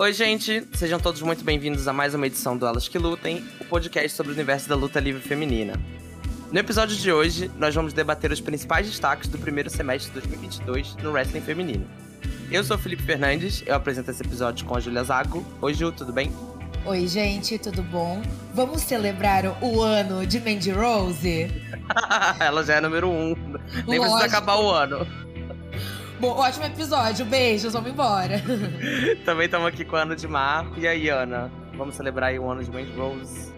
Oi, gente, sejam todos muito bem-vindos a mais uma edição do Elas que Lutem, o podcast sobre o universo da luta livre feminina. No episódio de hoje, nós vamos debater os principais destaques do primeiro semestre de 2022 no wrestling feminino. Eu sou o Felipe Fernandes, eu apresento esse episódio com a Julia Zago. Oi, Ju, tudo bem? Oi, gente, tudo bom? Vamos celebrar o ano de Mandy Rose? Ela já é número um. Nem Lógico. precisa acabar o ano. Bom, ótimo episódio. Beijos, vamos embora. Também estamos aqui com a Ana de Marco. E aí, Ana? Vamos celebrar aí o ano de Mandy Rose?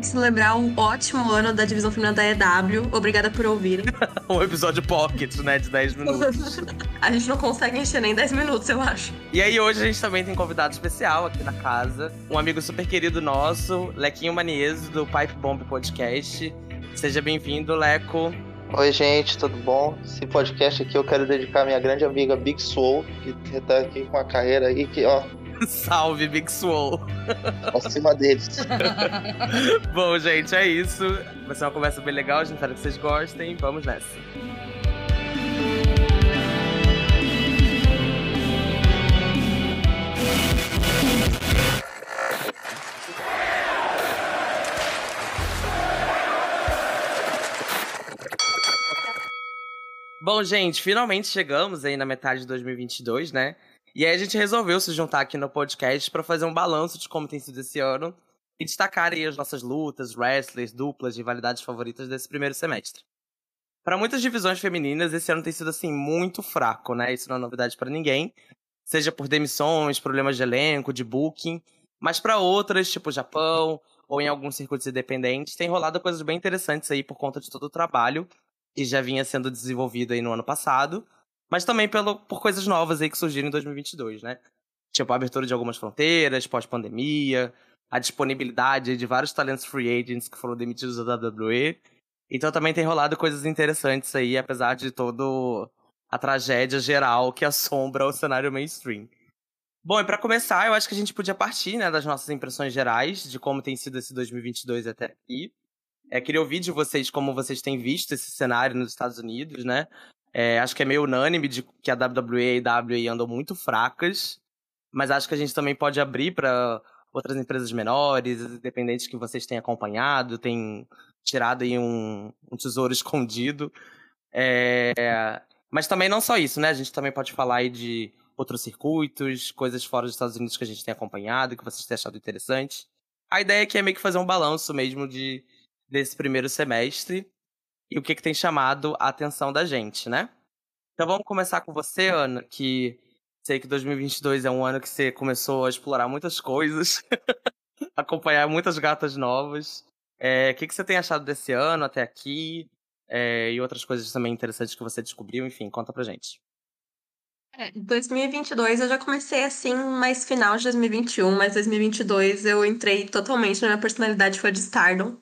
celebrar um ótimo ano da divisão feminina da EW. Obrigada por ouvir. um episódio pocket, né? De 10 minutos. a gente não consegue encher nem 10 minutos, eu acho. E aí, hoje a gente também tem convidado especial aqui na casa. Um amigo super querido nosso, Lequinho Manieso, do Pipe Bomb Podcast. Seja bem-vindo, Leco. Oi, gente, tudo bom? Esse podcast aqui eu quero dedicar à minha grande amiga Big Soul, que tá aqui com a carreira aí, que, ó, Salve, Big Swole. acima deles. Bom, gente, é isso. Vai ser uma conversa bem legal, a gente espero que vocês gostem. Vamos nessa. Bom, gente, finalmente chegamos aí na metade de 2022, né? E aí a gente resolveu se juntar aqui no podcast para fazer um balanço de como tem sido esse ano e destacar aí as nossas lutas, wrestlers, duplas, rivalidades favoritas desse primeiro semestre. Para muitas divisões femininas, esse ano tem sido assim muito fraco, né? Isso não é novidade para ninguém, seja por demissões, problemas de elenco, de booking, mas para outras, tipo Japão ou em alguns circuitos independentes, tem rolado coisas bem interessantes aí por conta de todo o trabalho que já vinha sendo desenvolvido aí no ano passado mas também pelo, por coisas novas aí que surgiram em 2022, né? Tipo, a abertura de algumas fronteiras, pós-pandemia, a disponibilidade de vários talentos free agents que foram demitidos da WWE. Então também tem rolado coisas interessantes aí, apesar de toda a tragédia geral que assombra o cenário mainstream. Bom, e para começar, eu acho que a gente podia partir, né, das nossas impressões gerais de como tem sido esse 2022 até aqui. É, queria ouvir de vocês como vocês têm visto esse cenário nos Estados Unidos, né? É, acho que é meio unânime de que a WWE e a AWA andam muito fracas, mas acho que a gente também pode abrir para outras empresas menores, independentes que vocês têm acompanhado, têm tirado aí um, um tesouro escondido. É, mas também não só isso, né? A gente também pode falar aí de outros circuitos, coisas fora dos Estados Unidos que a gente tem acompanhado, que vocês têm achado interessante. A ideia aqui é meio que fazer um balanço mesmo de, desse primeiro semestre e o que, que tem chamado a atenção da gente, né? Então vamos começar com você, Ana, que sei que 2022 é um ano que você começou a explorar muitas coisas, acompanhar muitas gatas novas. É, o que, que você tem achado desse ano até aqui? É, e outras coisas também interessantes que você descobriu, enfim, conta pra gente. É, 2022 eu já comecei assim, mais final de 2021, mas 2022 eu entrei totalmente na minha personalidade foi de Stardom.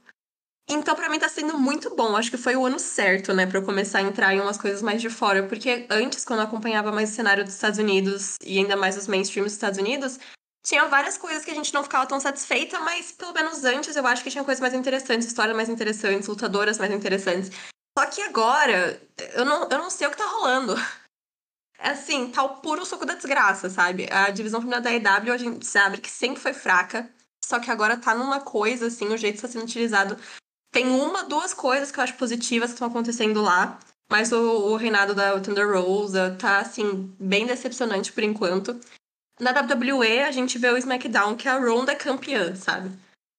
Então, pra mim tá sendo muito bom. Acho que foi o ano certo, né, pra eu começar a entrar em umas coisas mais de fora. Porque antes, quando eu acompanhava mais o cenário dos Estados Unidos e ainda mais os mainstream dos Estados Unidos, tinha várias coisas que a gente não ficava tão satisfeita, mas pelo menos antes eu acho que tinha coisas mais interessantes, histórias mais interessantes, lutadoras mais interessantes. Só que agora, eu não, eu não sei o que tá rolando. É assim, tá o puro suco da desgraça, sabe? A divisão feminina da EW a gente sabe que sempre foi fraca, só que agora tá numa coisa, assim, o jeito que está sendo utilizado tem uma, duas coisas que eu acho positivas que estão acontecendo lá. Mas o, o reinado da Thunder Rosa tá, assim, bem decepcionante por enquanto. Na WWE, a gente vê o SmackDown, que é a Ronda campeã, sabe?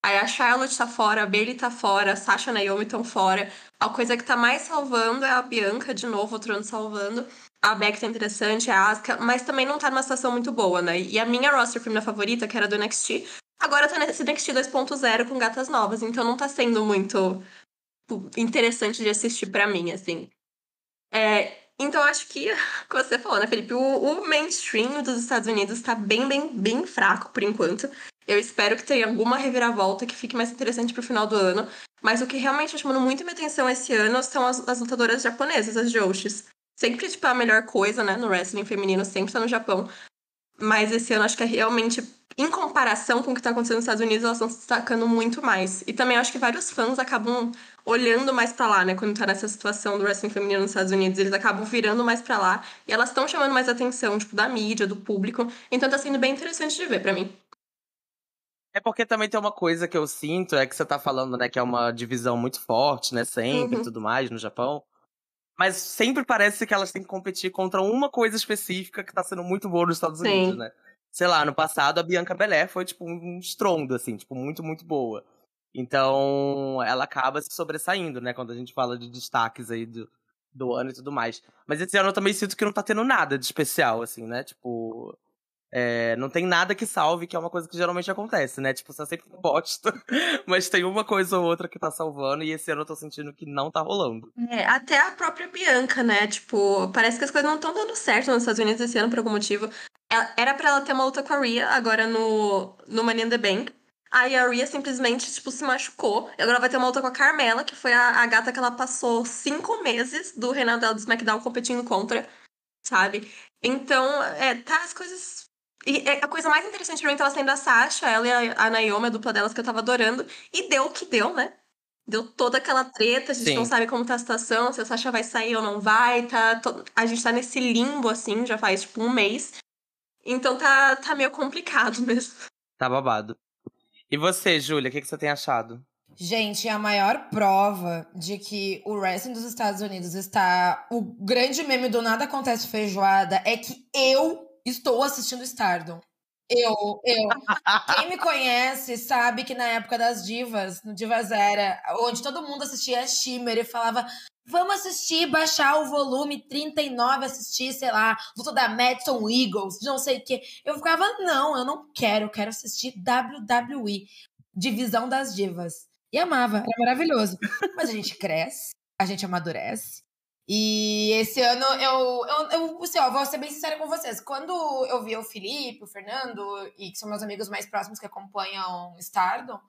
Aí a Charlotte tá fora, a Bailey tá fora, a Sasha e a Naomi estão fora. A coisa que tá mais salvando é a Bianca, de novo, outro ano salvando. A Beck tá interessante, a Asuka, mas também não tá numa situação muito boa, né? E a minha roster feminina favorita, que era do NXT, Agora tá nesse NXT 2.0 com gatas novas, então não tá sendo muito tipo, interessante de assistir para mim, assim. É, então acho que, como você falou, né, Felipe, o, o, mainstream dos Estados Unidos tá bem, bem, bem fraco por enquanto. Eu espero que tenha alguma reviravolta que fique mais interessante pro final do ano. Mas o que realmente tá chamando muito minha atenção esse ano são as, as lutadoras japonesas, as Joshis. Sempre, tipo, a melhor coisa, né, no wrestling feminino, sempre tá no Japão. Mas esse ano acho que é realmente, em comparação com o que tá acontecendo nos Estados Unidos, elas estão se destacando muito mais. E também acho que vários fãs acabam olhando mais para lá, né? Quando tá nessa situação do wrestling feminino nos Estados Unidos, eles acabam virando mais para lá e elas estão chamando mais atenção, tipo, da mídia, do público. Então tá sendo bem interessante de ver para mim. É porque também tem uma coisa que eu sinto, é que você tá falando, né, que é uma divisão muito forte, né, sempre Uhum. e tudo mais no Japão. Mas sempre parece que elas têm que competir contra uma coisa específica que tá sendo muito boa nos Estados Sim. Unidos, né? Sei lá, no passado a Bianca Belair foi, tipo, um estrondo, assim, tipo, muito, muito boa. Então, ela acaba se sobressaindo, né, quando a gente fala de destaques aí do, do ano e tudo mais. Mas esse ano eu também sinto que não tá tendo nada de especial, assim, né? Tipo. é, não tem nada que salve, que é uma coisa que geralmente acontece, né? Tipo, você sempre bosta, mas tem uma coisa ou outra que tá salvando, e esse ano eu tô sentindo que não tá rolando. É, até a própria Bianca, né? Tipo, parece que as coisas não estão dando certo nos Estados Unidos esse ano por algum motivo. Ela- Era pra ela ter uma luta com a Rhea agora no, no Money in the Bank. Aí a Rhea simplesmente, tipo, se machucou. E agora vai ter uma luta com a Carmela, que foi a, a gata que ela passou cinco meses do reinado dela do SmackDown competindo contra, sabe? Então, é, tá as coisas. E é, a coisa mais interessante pra mim tava sendo a Sasha, ela e a, a Naomi, a dupla delas que eu tava adorando. E deu o que deu, né? Deu toda aquela treta, a gente Sim. não sabe como tá a situação, se a Sasha vai sair ou não vai, tá. to- A gente tá nesse limbo, assim, já faz tipo um mês. Então tá, tá meio complicado mesmo. Tá babado. E você, Júlia, o que, que você tem achado? Gente, a maior prova de que o wrestling dos Estados Unidos está. O grande meme do Nada Acontece Feijoada é que eu estou assistindo Stardom. Eu, eu. Quem me conhece sabe que na época das divas, no Divas Era, onde todo mundo assistia Shimmer e falava. Vamos assistir, baixar o volume 39, assistir, sei lá, luta da Madison Eagles, não sei o quê. Eu ficava, não, eu não quero, eu quero assistir WWE, Divisão das Divas. E amava, era maravilhoso. Mas a gente cresce, a gente amadurece. E esse ano eu, eu, eu assim, ó, vou ser bem sincera com vocês. Quando eu vi o Felipe, o Fernando, e que são meus amigos mais próximos que acompanham Stardom,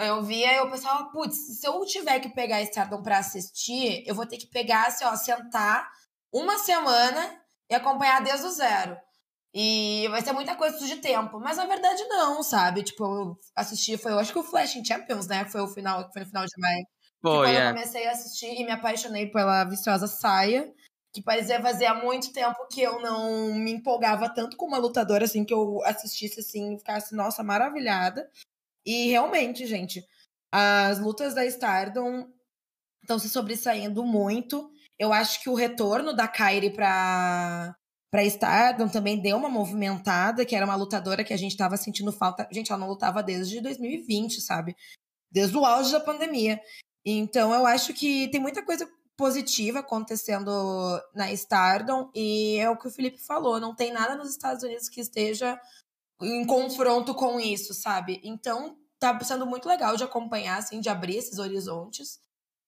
eu via e eu pensava, putz, se eu tiver que pegar Stardom pra assistir, eu vou ter que pegar, assim, ó, sentar uma semana e acompanhar desde o zero. E vai ser muita coisa de tempo. Mas na verdade, não, sabe? Tipo, eu assisti, foi, eu acho que o Flashing Champions, né? Foi o final, foi no final de maio. Quando eu é. comecei a assistir e me apaixonei pela viciosa saia, que parecia fazia muito tempo que eu não me empolgava tanto com uma lutadora, assim, que eu assistisse, assim, e ficasse, nossa, maravilhada. E realmente, gente, as lutas da Stardom estão se sobressaindo muito. Eu acho que o retorno da Kairi pra, pra Stardom também deu uma movimentada, que era uma lutadora que a gente tava sentindo falta. Gente, ela não lutava desde 2020, sabe? Desde o auge da pandemia. Então, eu acho que tem muita coisa positiva acontecendo na Stardom e é o que o Felipe falou, não tem nada nos Estados Unidos que esteja em confronto com isso, sabe? Então, tá sendo muito legal de acompanhar, assim, de abrir esses horizontes.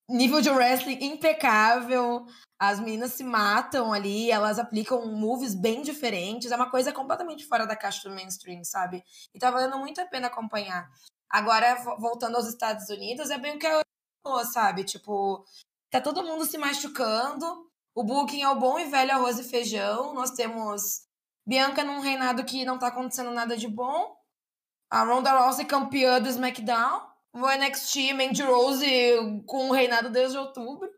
Nível de wrestling impecável, as meninas se matam ali, elas aplicam moves bem diferentes, é uma coisa completamente fora da caixa do mainstream, sabe? E tá valendo muito a pena acompanhar. Agora, vo- voltando aos Estados Unidos, é bem o que eu sabe? Tipo, tá todo mundo se machucando, o booking é o bom e velho arroz e feijão, nós temos Bianca num reinado que não tá acontecendo nada de bom, a Ronda Rousey campeã do SmackDown, o NXT Mandy Rose com o reinado desde outubro,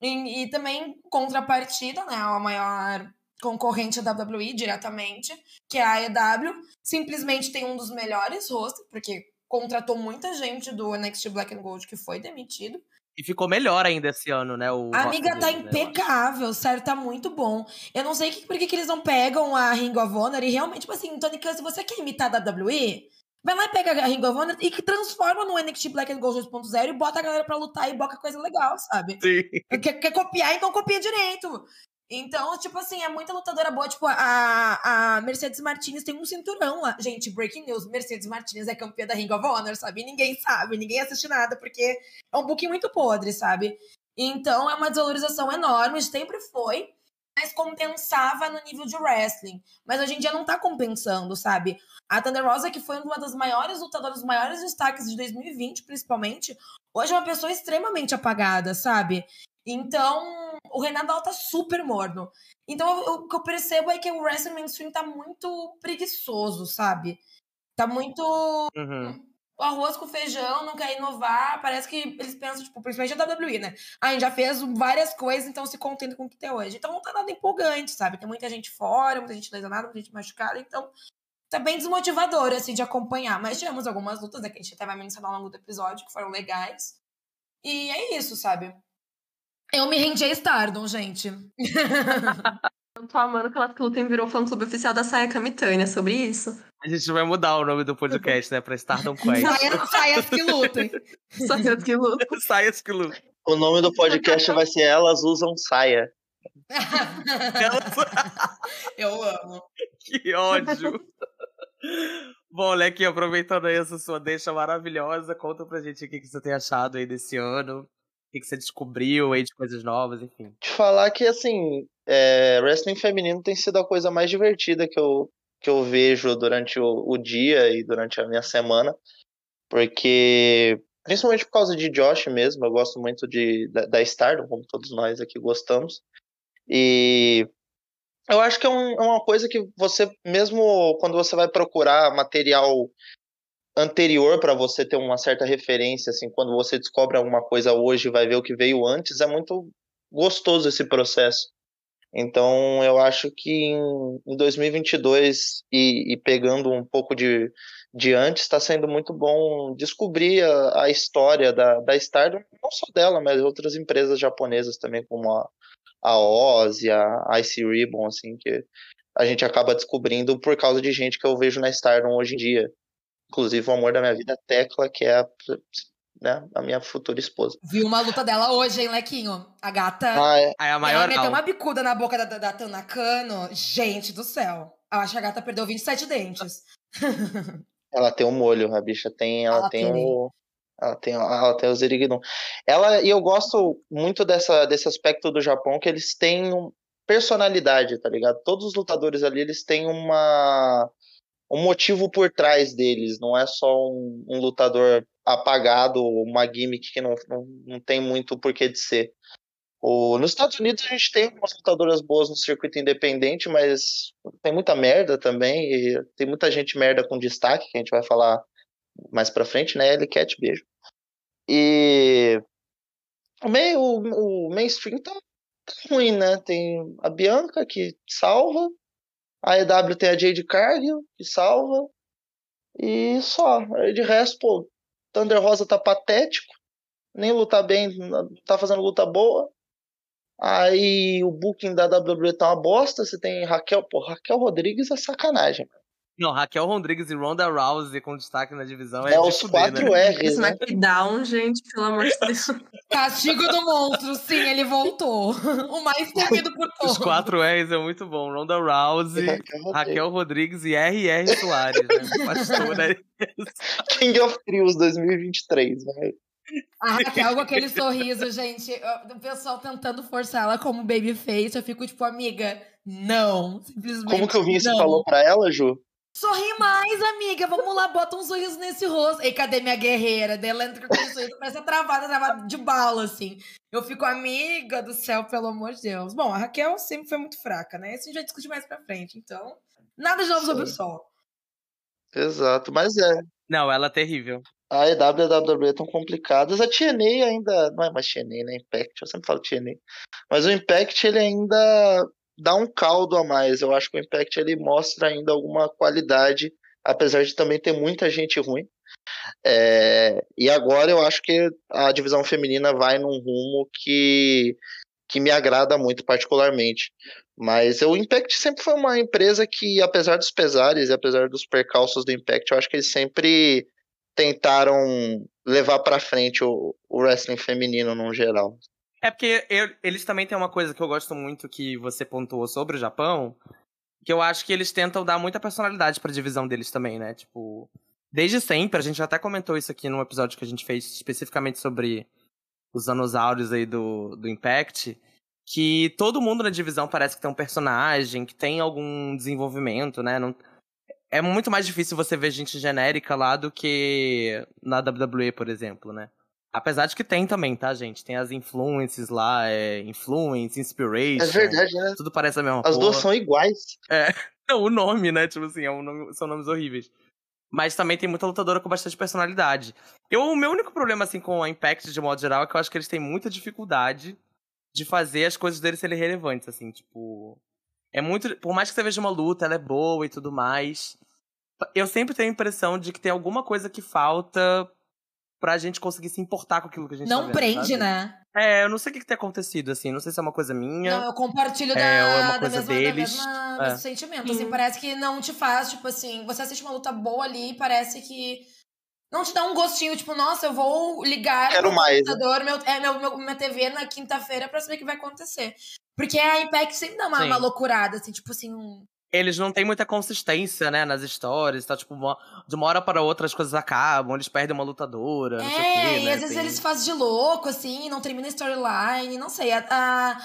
e, e também contrapartida, né, a maior concorrente da WWE diretamente, que é a AEW, simplesmente tem um dos melhores rostos, porque contratou muita gente do NXT Black and Gold que foi demitido. E ficou melhor ainda esse ano, né? O A amiga tá né, impecável, sério, tá muito bom. Eu não sei que, por que, que eles não pegam a Ring of Honor e realmente, tipo assim, Tony Khan, se você quer imitar a WWE, vai lá e pega a Ring of Honor e que transforma no NXT Black and Gold 2.0 e bota a galera pra lutar e boca coisa legal, sabe? Sim. Quer, quer copiar, então copia direito. Então, tipo assim, é muita lutadora boa. Tipo, a, a Mercedes Martinez tem um cinturão lá. Gente, breaking news: Mercedes Martinez é campeã da Ring of Honor, sabe? Ninguém sabe, ninguém assiste nada, porque é um booking muito podre, sabe? Então, é uma desvalorização enorme, sempre foi, mas compensava no nível de wrestling. Mas hoje em dia não tá compensando, sabe? A Thunder Rosa, que foi uma das maiores lutadoras, dos maiores destaques de 2020, principalmente, hoje é uma pessoa extremamente apagada, sabe? Então, o dela tá super morno. Então eu- o que eu percebo é que o wrestling mainstream tá muito preguiçoso, sabe? Tá muito Uhum. arroz com feijão, não quer inovar. Parece que eles pensam, tipo, principalmente a WWE, né? Ah, a gente já fez várias coisas, então se contenta com o que tem hoje. Então não tá nada empolgante, sabe? Tem muita gente fora, muita gente lesionada, muita gente machucada, então tá bem desmotivador, assim, de acompanhar. Mas tivemos algumas lutas, né, que a gente até vai mencionar ao longo do episódio, que foram legais. E é isso, sabe? Eu me rendi a Stardom, gente. Eu tô amando que ela Lutem virou fã clube oficial da Saia Kamitânia sobre isso. A gente vai mudar o nome do podcast, né? Pra Stardom Quest. Saia- Saias que lutem. Saia que luta. Saias que lutam. O nome do podcast vai ser Elas Usam Saia. Eu amo. Que ódio. Bom, Leque, aproveitando aí essa sua deixa maravilhosa, conta pra gente o que, que você tem achado aí desse ano. Que, que você descobriu aí de coisas novas, enfim. Te falar que, assim, é, wrestling feminino tem sido a coisa mais divertida que eu, que eu vejo durante o, o dia e durante a minha semana. Porque, principalmente por causa de Josh mesmo, eu gosto muito de, da, da Stardom, como todos nós aqui gostamos. E eu acho que é, um- é uma coisa que você, mesmo quando você vai procurar material anterior para você ter uma certa referência, assim, quando você descobre alguma coisa hoje e vai ver o que veio antes, é muito gostoso esse processo. Então, eu acho que em, em 2022 e, e pegando um pouco de, de antes, está sendo muito bom descobrir a, a história da, da Stardom, não só dela, mas outras empresas japonesas também, como a, a Oz e a Ice Ribbon, assim, que a gente acaba descobrindo por causa de gente que eu vejo na Stardom hoje em dia. Inclusive o amor da minha vida, a Tecla, que é a, né, a minha futura esposa. Vi uma luta dela hoje, hein, Lequinho? A gata. Ah, é, Aí a ela maior meteu uma bicuda na boca da, da, da Tanakano. Gente do céu. Eu acho que a gata perdeu 27 dentes. ela tem um molho, a bicha tem, ela, Ela tem tem. o ela tem, ela tem o Zirigdum. Ela e eu gosto muito dessa desse aspecto do Japão que eles têm um- personalidade, tá ligado? Todos os lutadores ali, eles têm uma um motivo por trás deles, não é só um, um lutador apagado, uma gimmick que não, não, não tem muito porquê de ser. O, nos Estados Unidos a gente tem algumas lutadoras boas no circuito independente, mas tem muita merda também, e tem muita gente merda com destaque, que a gente vai falar mais pra frente, né? Ellie Cat, beijo. E o, meio, o, o mainstream tá, tá ruim, né? Tem a Bianca que salva, a EW tem a Jade Cargill que salva, e só. Aí De resto, pô, Thunder Rosa tá patético, nem luta bem, tá fazendo luta boa. Aí o booking da WWE tá uma bosta. Você tem Raquel, pô, Raquel Rodrigues é sacanagem. Não, Raquel Rodrigues e Ronda Rousey com destaque na divisão é, É os fuder, quatro né? R's, Esse né? SmackDown, gente, pelo amor de Deus. Castigo do monstro, sim, ele voltou. O mais temido por todos. Os quatro R's é muito bom. Ronda Rousey, Raquel Rodrigues. Raquel Rodrigues e R.R. Soares, né? Pastora. King of Trios 2023, né? A Raquel com aquele sorriso, gente. eu- O pessoal tentando forçar ela como babyface. Eu fico tipo, amiga, não. Simplesmente. Como que o Vince não. falou pra ela, Ju? Sorri mais, amiga. Vamos lá, bota um sorriso nesse rosto. Ei, cadê minha guerreira? Daí ela entra com aquele sorriso, parece travada, travada de bala, assim. Eu fico, amiga do céu, pelo amor de Deus. Bom, a Raquel sempre foi muito fraca, né? Isso a gente vai discutir mais pra frente. Então, nada de novo sobre o Sim. sol. Exato, mas é. Não, ela é terrível. A EW e a WWE estão complicadas. A TNA ainda. Não é mais TNA, né? Impact. Eu sempre falo TNA. Mas o Impact ele ainda dá um caldo a mais. Eu acho que o Impact ele mostra ainda alguma qualidade, apesar de também ter muita gente ruim. É, e agora eu acho que a divisão feminina vai num rumo que, que me agrada muito, particularmente. Mas o Impact sempre foi uma empresa que, apesar dos pesares e apesar dos percalços do Impact, eu acho que eles sempre tentaram levar pra frente o, o wrestling feminino no geral. É porque eu- eles também têm uma coisa que eu gosto muito que você pontuou sobre o Japão, que eu acho que eles tentam dar muita personalidade pra divisão deles também, né? Tipo, desde sempre, a gente até comentou isso aqui num episódio que a gente fez especificamente sobre os dinossauros aí do, do Impact, que todo mundo na divisão parece que tem um personagem, que tem algum desenvolvimento, né? Não... É muito mais difícil você ver gente genérica lá do que na WWE, por exemplo, né? Apesar de que tem também, tá, gente? Tem as influences lá, é influence, inspiration. É verdade, né? Tudo parece a mesma As porra. duas são iguais. Não, o nome, né? Tipo assim, é um nome- são nomes horríveis. Mas também tem muita lutadora com bastante personalidade. Eu, o meu único problema, assim, com a Impact, de modo geral, é que eu acho que eles têm muita dificuldade de fazer as coisas deles serem relevantes, assim, tipo. É muito. Por mais que você veja uma luta, ela é boa e tudo mais. Eu sempre tenho a impressão de que tem alguma coisa que falta pra gente conseguir se importar com aquilo que a gente tá Não vendo, prende, sabe? né? É, eu não sei o que, que tem acontecido, assim. Não sei se é uma coisa minha. Não, eu compartilho da, É, ou é uma da coisa mesma, deles. da mesma, É. mesmo sentimento. Assim, Sim. parece que não te faz, tipo assim, você assiste uma luta boa ali e parece que não te dá um gostinho, tipo, nossa, eu vou ligar Quero meu mais, né? computador, meu, é, meu, meu- minha TV na quinta-feira pra saber o que vai acontecer. Porque a Impact sempre dá uma, Sim. uma loucurada, assim, tipo assim, um... Eles não têm muita consistência, né, nas histórias. Tá, tipo, uma- de uma hora para outra as coisas acabam, eles perdem uma lutadora, não sei o É, quê, e né? às vezes Tem- eles fazem de louco, assim, não termina a storyline, não sei. A, a,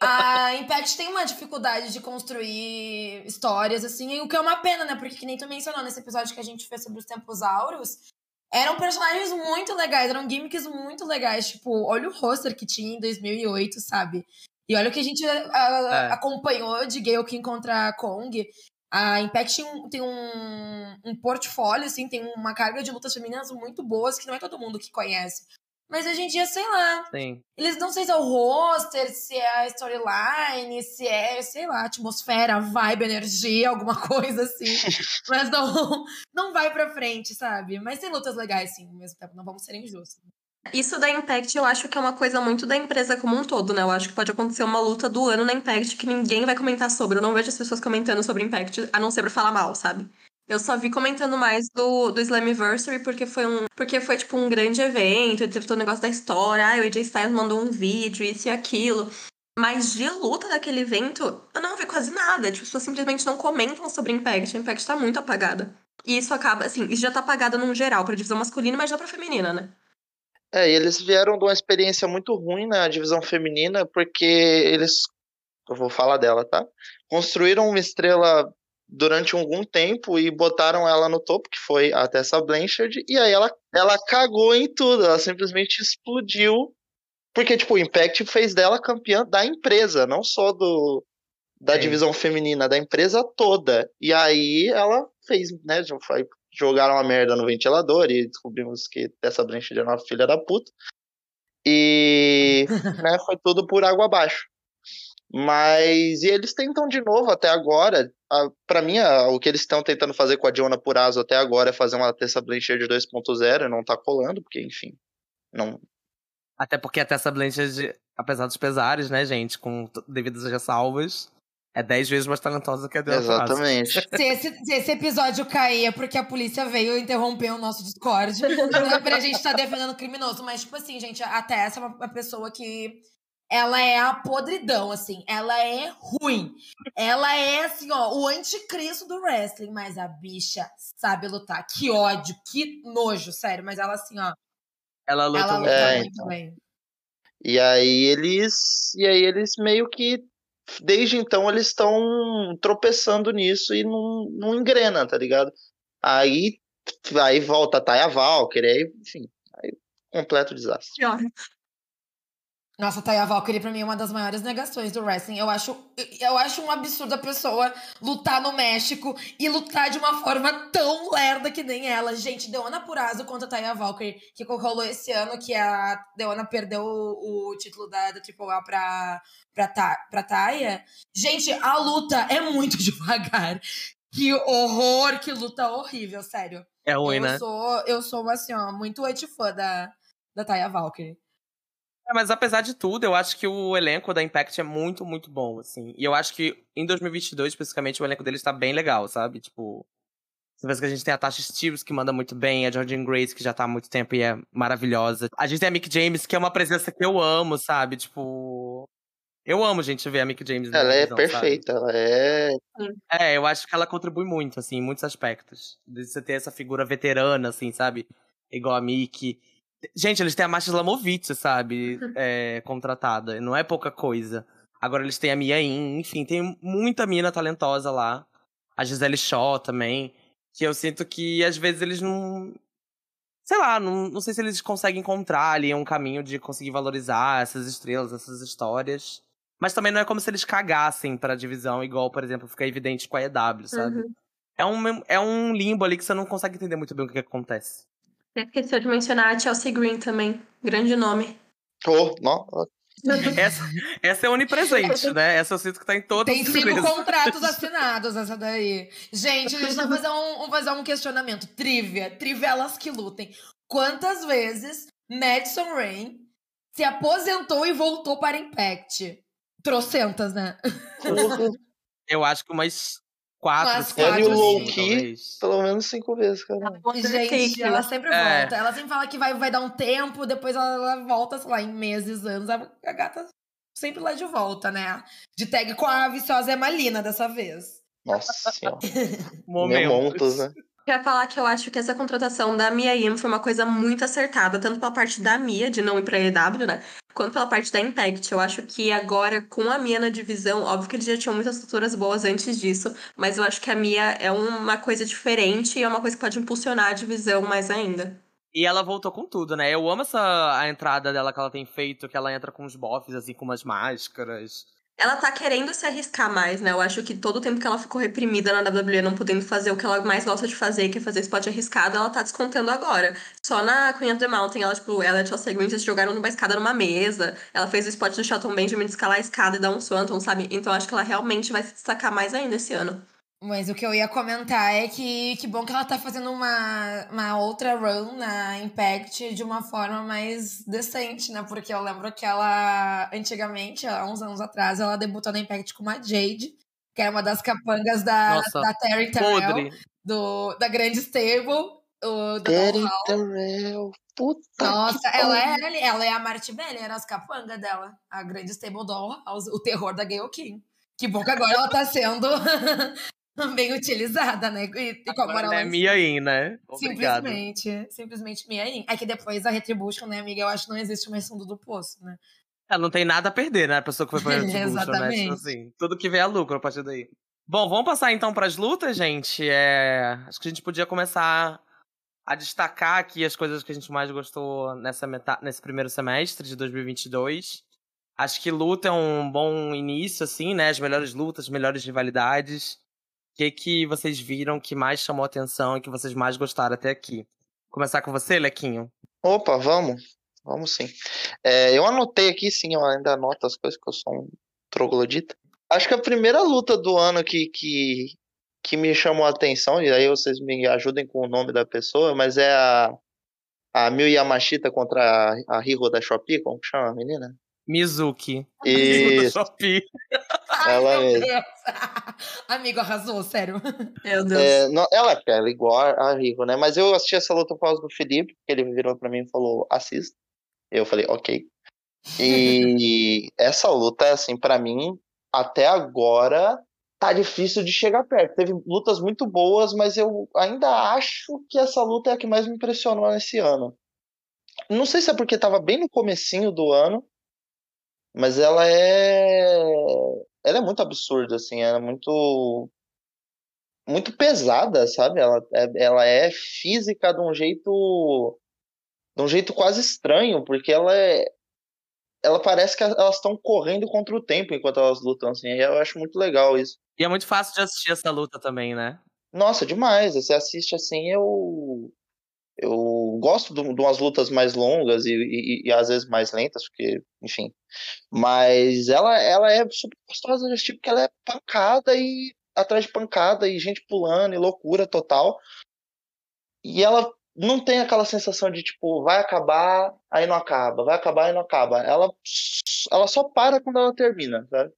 a Impact tem uma dificuldade de construir histórias, assim, o que é uma pena, né? Porque, que nem tu mencionou nesse episódio que a gente fez sobre os Tempos Áureos, eram personagens muito legais, eram gimmicks muito legais. Tipo, olha o roster que tinha em 2008, sabe? E olha o que a gente a- a- É. acompanhou de Gale King contra Kong. A Impact tem um, tem um, um portfólio, assim, tem uma carga de lutas femininas muito boas que não é todo mundo que conhece. Mas hoje em dia, sei lá, Sim. eles não sei se é o roster, se é a storyline, se é, sei lá, atmosfera, vibe, energia, alguma coisa assim. Mas não, não vai pra frente, sabe? Mas tem lutas legais, sim, ao mesmo tempo, não vamos ser injustos. Isso da Impact eu acho que é uma coisa muito da empresa como um todo, né? Eu acho que pode acontecer uma luta do ano na Impact que ninguém vai comentar sobre. Eu não vejo as pessoas comentando sobre Impact, a não ser pra falar mal, sabe? Eu só vi comentando mais do, do Slammiversary porque foi um. Porque foi, tipo, um grande evento, teve todo o negócio da história. Ah, o AJ Styles mandou um vídeo, isso e aquilo. Mas de luta daquele evento, eu não vi quase nada. Tipo, as pessoas simplesmente não comentam sobre Impact. A Impact tá muito apagada. E isso acaba, assim, isso já tá apagado num geral, pra divisão masculina, mas não pra feminina, né? É, e eles vieram de uma experiência muito ruim na divisão feminina, porque eles. Eu vou falar dela, tá? Construíram uma estrela durante algum tempo e botaram ela no topo, que foi a Tessa Blanchard, e aí ela, ela cagou em tudo, ela simplesmente explodiu. Porque, tipo, o Impact fez dela campeã da empresa, não só do da Sim. divisão feminina, da empresa toda. E aí ela fez, né? foi- Jogaram a merda no ventilador e descobrimos que Tessa Blanchard era uma filha da puta. E né, foi tudo por água abaixo. Mas e eles tentam de novo até agora. A, pra mim, a- o que eles estão tentando fazer com a Diona Purazo até agora é fazer uma Tessa Blanchard 2.0 e não tá colando, porque, enfim, não, Até porque a Tessa Blanchard, apesar dos pesares, né, gente, com devidas ressalvas, é 10 vezes mais talentosa que a Taurasi. Exatamente. Se esse, se esse episódio cair é porque a polícia veio interromper o nosso Discord. Não é pra gente estar defendendo o criminoso. Mas, tipo assim, gente, a Tessa é uma, uma pessoa que. Ela é a podridão, assim. Ela é ruim. Ela é, assim, ó, o anticristo do wrestling. Mas a bicha sabe lutar. Que ódio, que nojo, sério. Mas ela, assim, ó. Ela luta Ela muito luta É, bem. muito bem. E aí eles. E aí eles meio que. Desde então eles estão tropeçando nisso e não, não engrena, tá ligado? Aí, aí volta a Taya Valkyrie, aí, enfim, aí completo desastre. Pior. Nossa, Taya Valkyrie pra mim é uma das maiores negações do wrestling. Eu acho, eu acho um absurdo a pessoa lutar no México e lutar de uma forma tão lerda que nem ela. Gente, Deona Purazo contra Taya Valkyrie, que rolou esse ano, que a Deona perdeu o, o título da, da Triple A pra, pra, Ta- pra Taya. Gente, a luta é muito devagar. Que horror, que luta horrível, sério. É ruim, eu né? sou, eu sou, assim, ó, muito fã da, da Taya Valkyrie. É, mas apesar de tudo, eu acho que o elenco da Impact é muito, muito bom, assim. E eu acho que em 2022, especificamente, o elenco deles tá bem legal, sabe? Tipo, você vê que a gente tem a Tasha Steves, que manda muito bem, a Jordan Grace, que já tá há muito tempo e é maravilhosa. A gente tem a Mick James, que é uma presença que eu amo, sabe? Tipo... Eu amo, gente, ver a Mick James Ela é televisão, sabe? perfeita, ela é. É, eu acho que ela contribui muito, assim, em muitos aspectos. De você ter essa figura veterana, assim, sabe? Igual a Mickey. Gente, eles têm a Masha Slamovic, sabe? É, contratada. Não é pouca coisa. Agora eles têm a Mia In, enfim, tem muita mina talentosa lá. A Gisele Shaw também. Que eu sinto que às vezes eles não. sei lá, não, não sei se eles conseguem encontrar ali um caminho de conseguir valorizar essas estrelas, essas histórias. Mas também não é como se eles cagassem pra divisão, igual, por exemplo, fica evidente com a EW, sabe? Uhum. É, um, é um limbo ali que você não consegue entender muito bem o que, que acontece. Esqueceu de mencionar a Chelsea Green também. Grande nome. Oh, não. Essa, essa é onipresente, né? Essa eu sinto que tá em todas Tem as cinco empresas. contratos assinados essa daí. Gente, deixa eu fazer um, fazer um questionamento. Trivia. Trivelas que lutem. Quantas vezes Madison Rain se aposentou e voltou para Impact? Trocentas, né? Eu acho que umas quatro, cinco, quatro, assim. Pelo menos cinco vezes, cara. Gente, ela sempre É. volta. Ela sempre fala que vai, vai dar um tempo, depois ela, ela volta, sei lá, em meses, anos. A, a gata sempre lá de volta, né? De tag com a viciosa Emalina dessa vez. Nossa senhora. Momentos. Momentos, né? Queria falar que eu acho que essa contratação da Mia Yim foi uma coisa muito acertada, tanto pela parte da Mia, de não ir pra EW, né? Quanto pela parte da Impact. Eu acho que agora, com a Mia na divisão, óbvio que eles já tinham muitas estruturas boas antes disso, mas eu acho que a Mia é uma coisa diferente e é uma coisa que pode impulsionar a divisão mais ainda. E ela voltou com tudo, né? Eu amo essa a entrada dela que ela tem feito, que ela entra com os bofs, assim, com umas máscaras. Ela tá querendo se arriscar mais, né? Eu acho que todo o tempo que ela ficou reprimida na WWE, não podendo fazer o que ela mais gosta de fazer, que é fazer spot arriscado, ela tá descontando agora. Só na Queen of the Mountain, ela, tipo, ela e a Chelsea Green jogaram numa escada numa mesa. Ela fez o spot do Shelton Benjamin de escalar a escada e dar um swanton, sabe? Então acho que ela realmente vai se destacar mais ainda esse ano. Mas o que eu ia comentar é que que bom que ela tá fazendo uma, uma outra run na Impact de uma forma mais decente, né? Porque eu lembro que ela, antigamente, há uns anos atrás, ela debutou na Impact com uma Jade, que era uma das capangas da, Nossa, da Terry Terrell, do, da grande stable, o, Terry. Terrell. Puta Nossa, que ela pariu. era ali, ela é a Marty Belli, era as capangas dela. A grande stable Dollhouse, o terror da Gayle King. Que bom que agora ela tá sendo bem utilizada, né? E, e com a Agora moral é lá em Mia In, né? Obrigado. Simplesmente, simplesmente Mia Yin. É que depois a Retribution, né, amiga? Eu acho que não existe mais fundo do poço, né? Ela não tem nada a perder, né? A pessoa que foi pra Retribution, né? Exatamente. Tipo assim, tudo que vier é lucro a partir daí. Bom, vamos passar então pras lutas, gente. É... Acho que a gente podia começar a destacar aqui as coisas que a gente mais gostou nessa meta... nesse primeiro semestre de 2022. Acho que luta é um bom início, assim, né? As melhores lutas, as melhores rivalidades. Que, que vocês viram que mais chamou atenção e que vocês mais gostaram até aqui? Começar com você, Lequinho? Opa, vamos. Vamos sim. É, eu anotei aqui, sim, eu ainda anoto as coisas, que eu sou um troglodita. Acho que a primeira luta do ano que, que, que me chamou a atenção, e aí vocês me ajudem com o nome da pessoa, mas é a, a Miyu Yamashita contra a, a Hiro da Shopee, como que chama a menina? Mizuki. Isso, do Shopee. Ela Ai, meu mesma. Deus. Amigo, arrasou, sério. Meu Deus. É, não, ela, ela é igual a Rico, né? Mas eu assisti essa luta por causa do Felipe, porque ele virou pra mim e falou, assista. Eu falei, ok. E essa luta, assim, pra mim, até agora, tá difícil de chegar perto. Teve lutas muito boas, mas eu ainda acho que essa luta é a que mais me impressionou nesse ano. Não sei se é porque tava bem no comecinho do ano, mas ela é. Ela é muito absurda, assim, ela é muito. Muito pesada, sabe? Ela é, ela é física de um jeito. De um jeito quase estranho, porque ela é. Ela parece que elas estão correndo contra o tempo enquanto elas lutam, assim. e Eu acho muito legal isso. E é muito fácil de assistir essa luta também, né? Nossa, demais. Você assiste assim, eu. Eu gosto de, de umas lutas mais longas e, e, e às vezes mais lentas, porque, enfim. Mas ela, ela é super gostosa de assistir, porque ela é pancada e atrás de pancada e gente pulando e loucura total. E ela não tem aquela sensação de tipo, vai acabar, aí não acaba, vai acabar e não acaba. Ela, ela só para quando ela termina, sabe?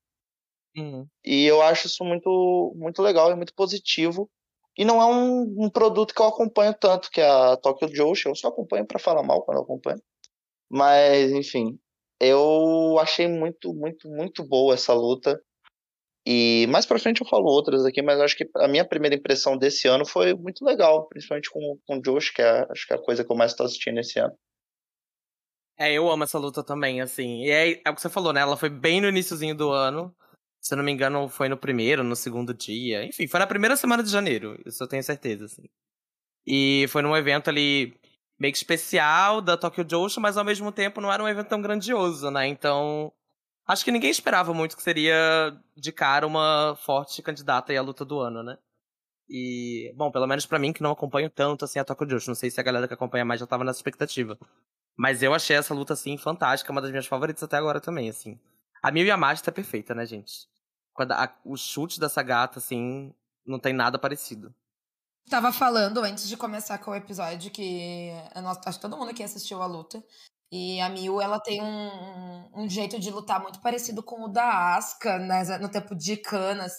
Uhum. E eu acho isso muito, muito legal e muito positivo. E não é um, um produto que eu acompanho tanto, que é a Tokyo Joshi. Eu só acompanho para falar mal quando eu acompanho. Mas, enfim, eu achei muito, muito, muito boa essa luta. E mais pra frente eu falo outras aqui, mas acho que a minha primeira impressão desse ano foi muito legal, principalmente com, com o Josh, que é, acho que é a coisa que eu mais tô assistindo esse ano. É, eu amo essa luta também, assim. E é, é o que você falou, né? Ela foi bem no iníciozinho do ano. Se eu não me engano, foi no primeiro, no segundo dia. Enfim, foi na primeira semana de janeiro, isso eu tenho certeza, assim. E foi num evento ali meio que especial da Tokyo Joshi, mas ao mesmo tempo não era um evento tão grandioso, né? Então, acho que ninguém esperava muito que seria de cara uma forte candidata aí à luta do ano, né? E, bom, pelo menos para mim que não acompanho tanto assim a Tokyo Joshi, não sei se a galera que acompanha mais já tava nessa expectativa. Mas eu achei essa luta assim fantástica, uma das minhas favoritas até agora também, assim. A Miu Yamashita tá perfeita, né, gente? Quando a, o chute dessa gata assim, não tem nada parecido. Tava falando antes de começar com o episódio que nossa, acho que todo mundo aqui assistiu a luta. E a Miu, ela tem um, um jeito de lutar muito parecido com o da Asuka né, no tempo de canas,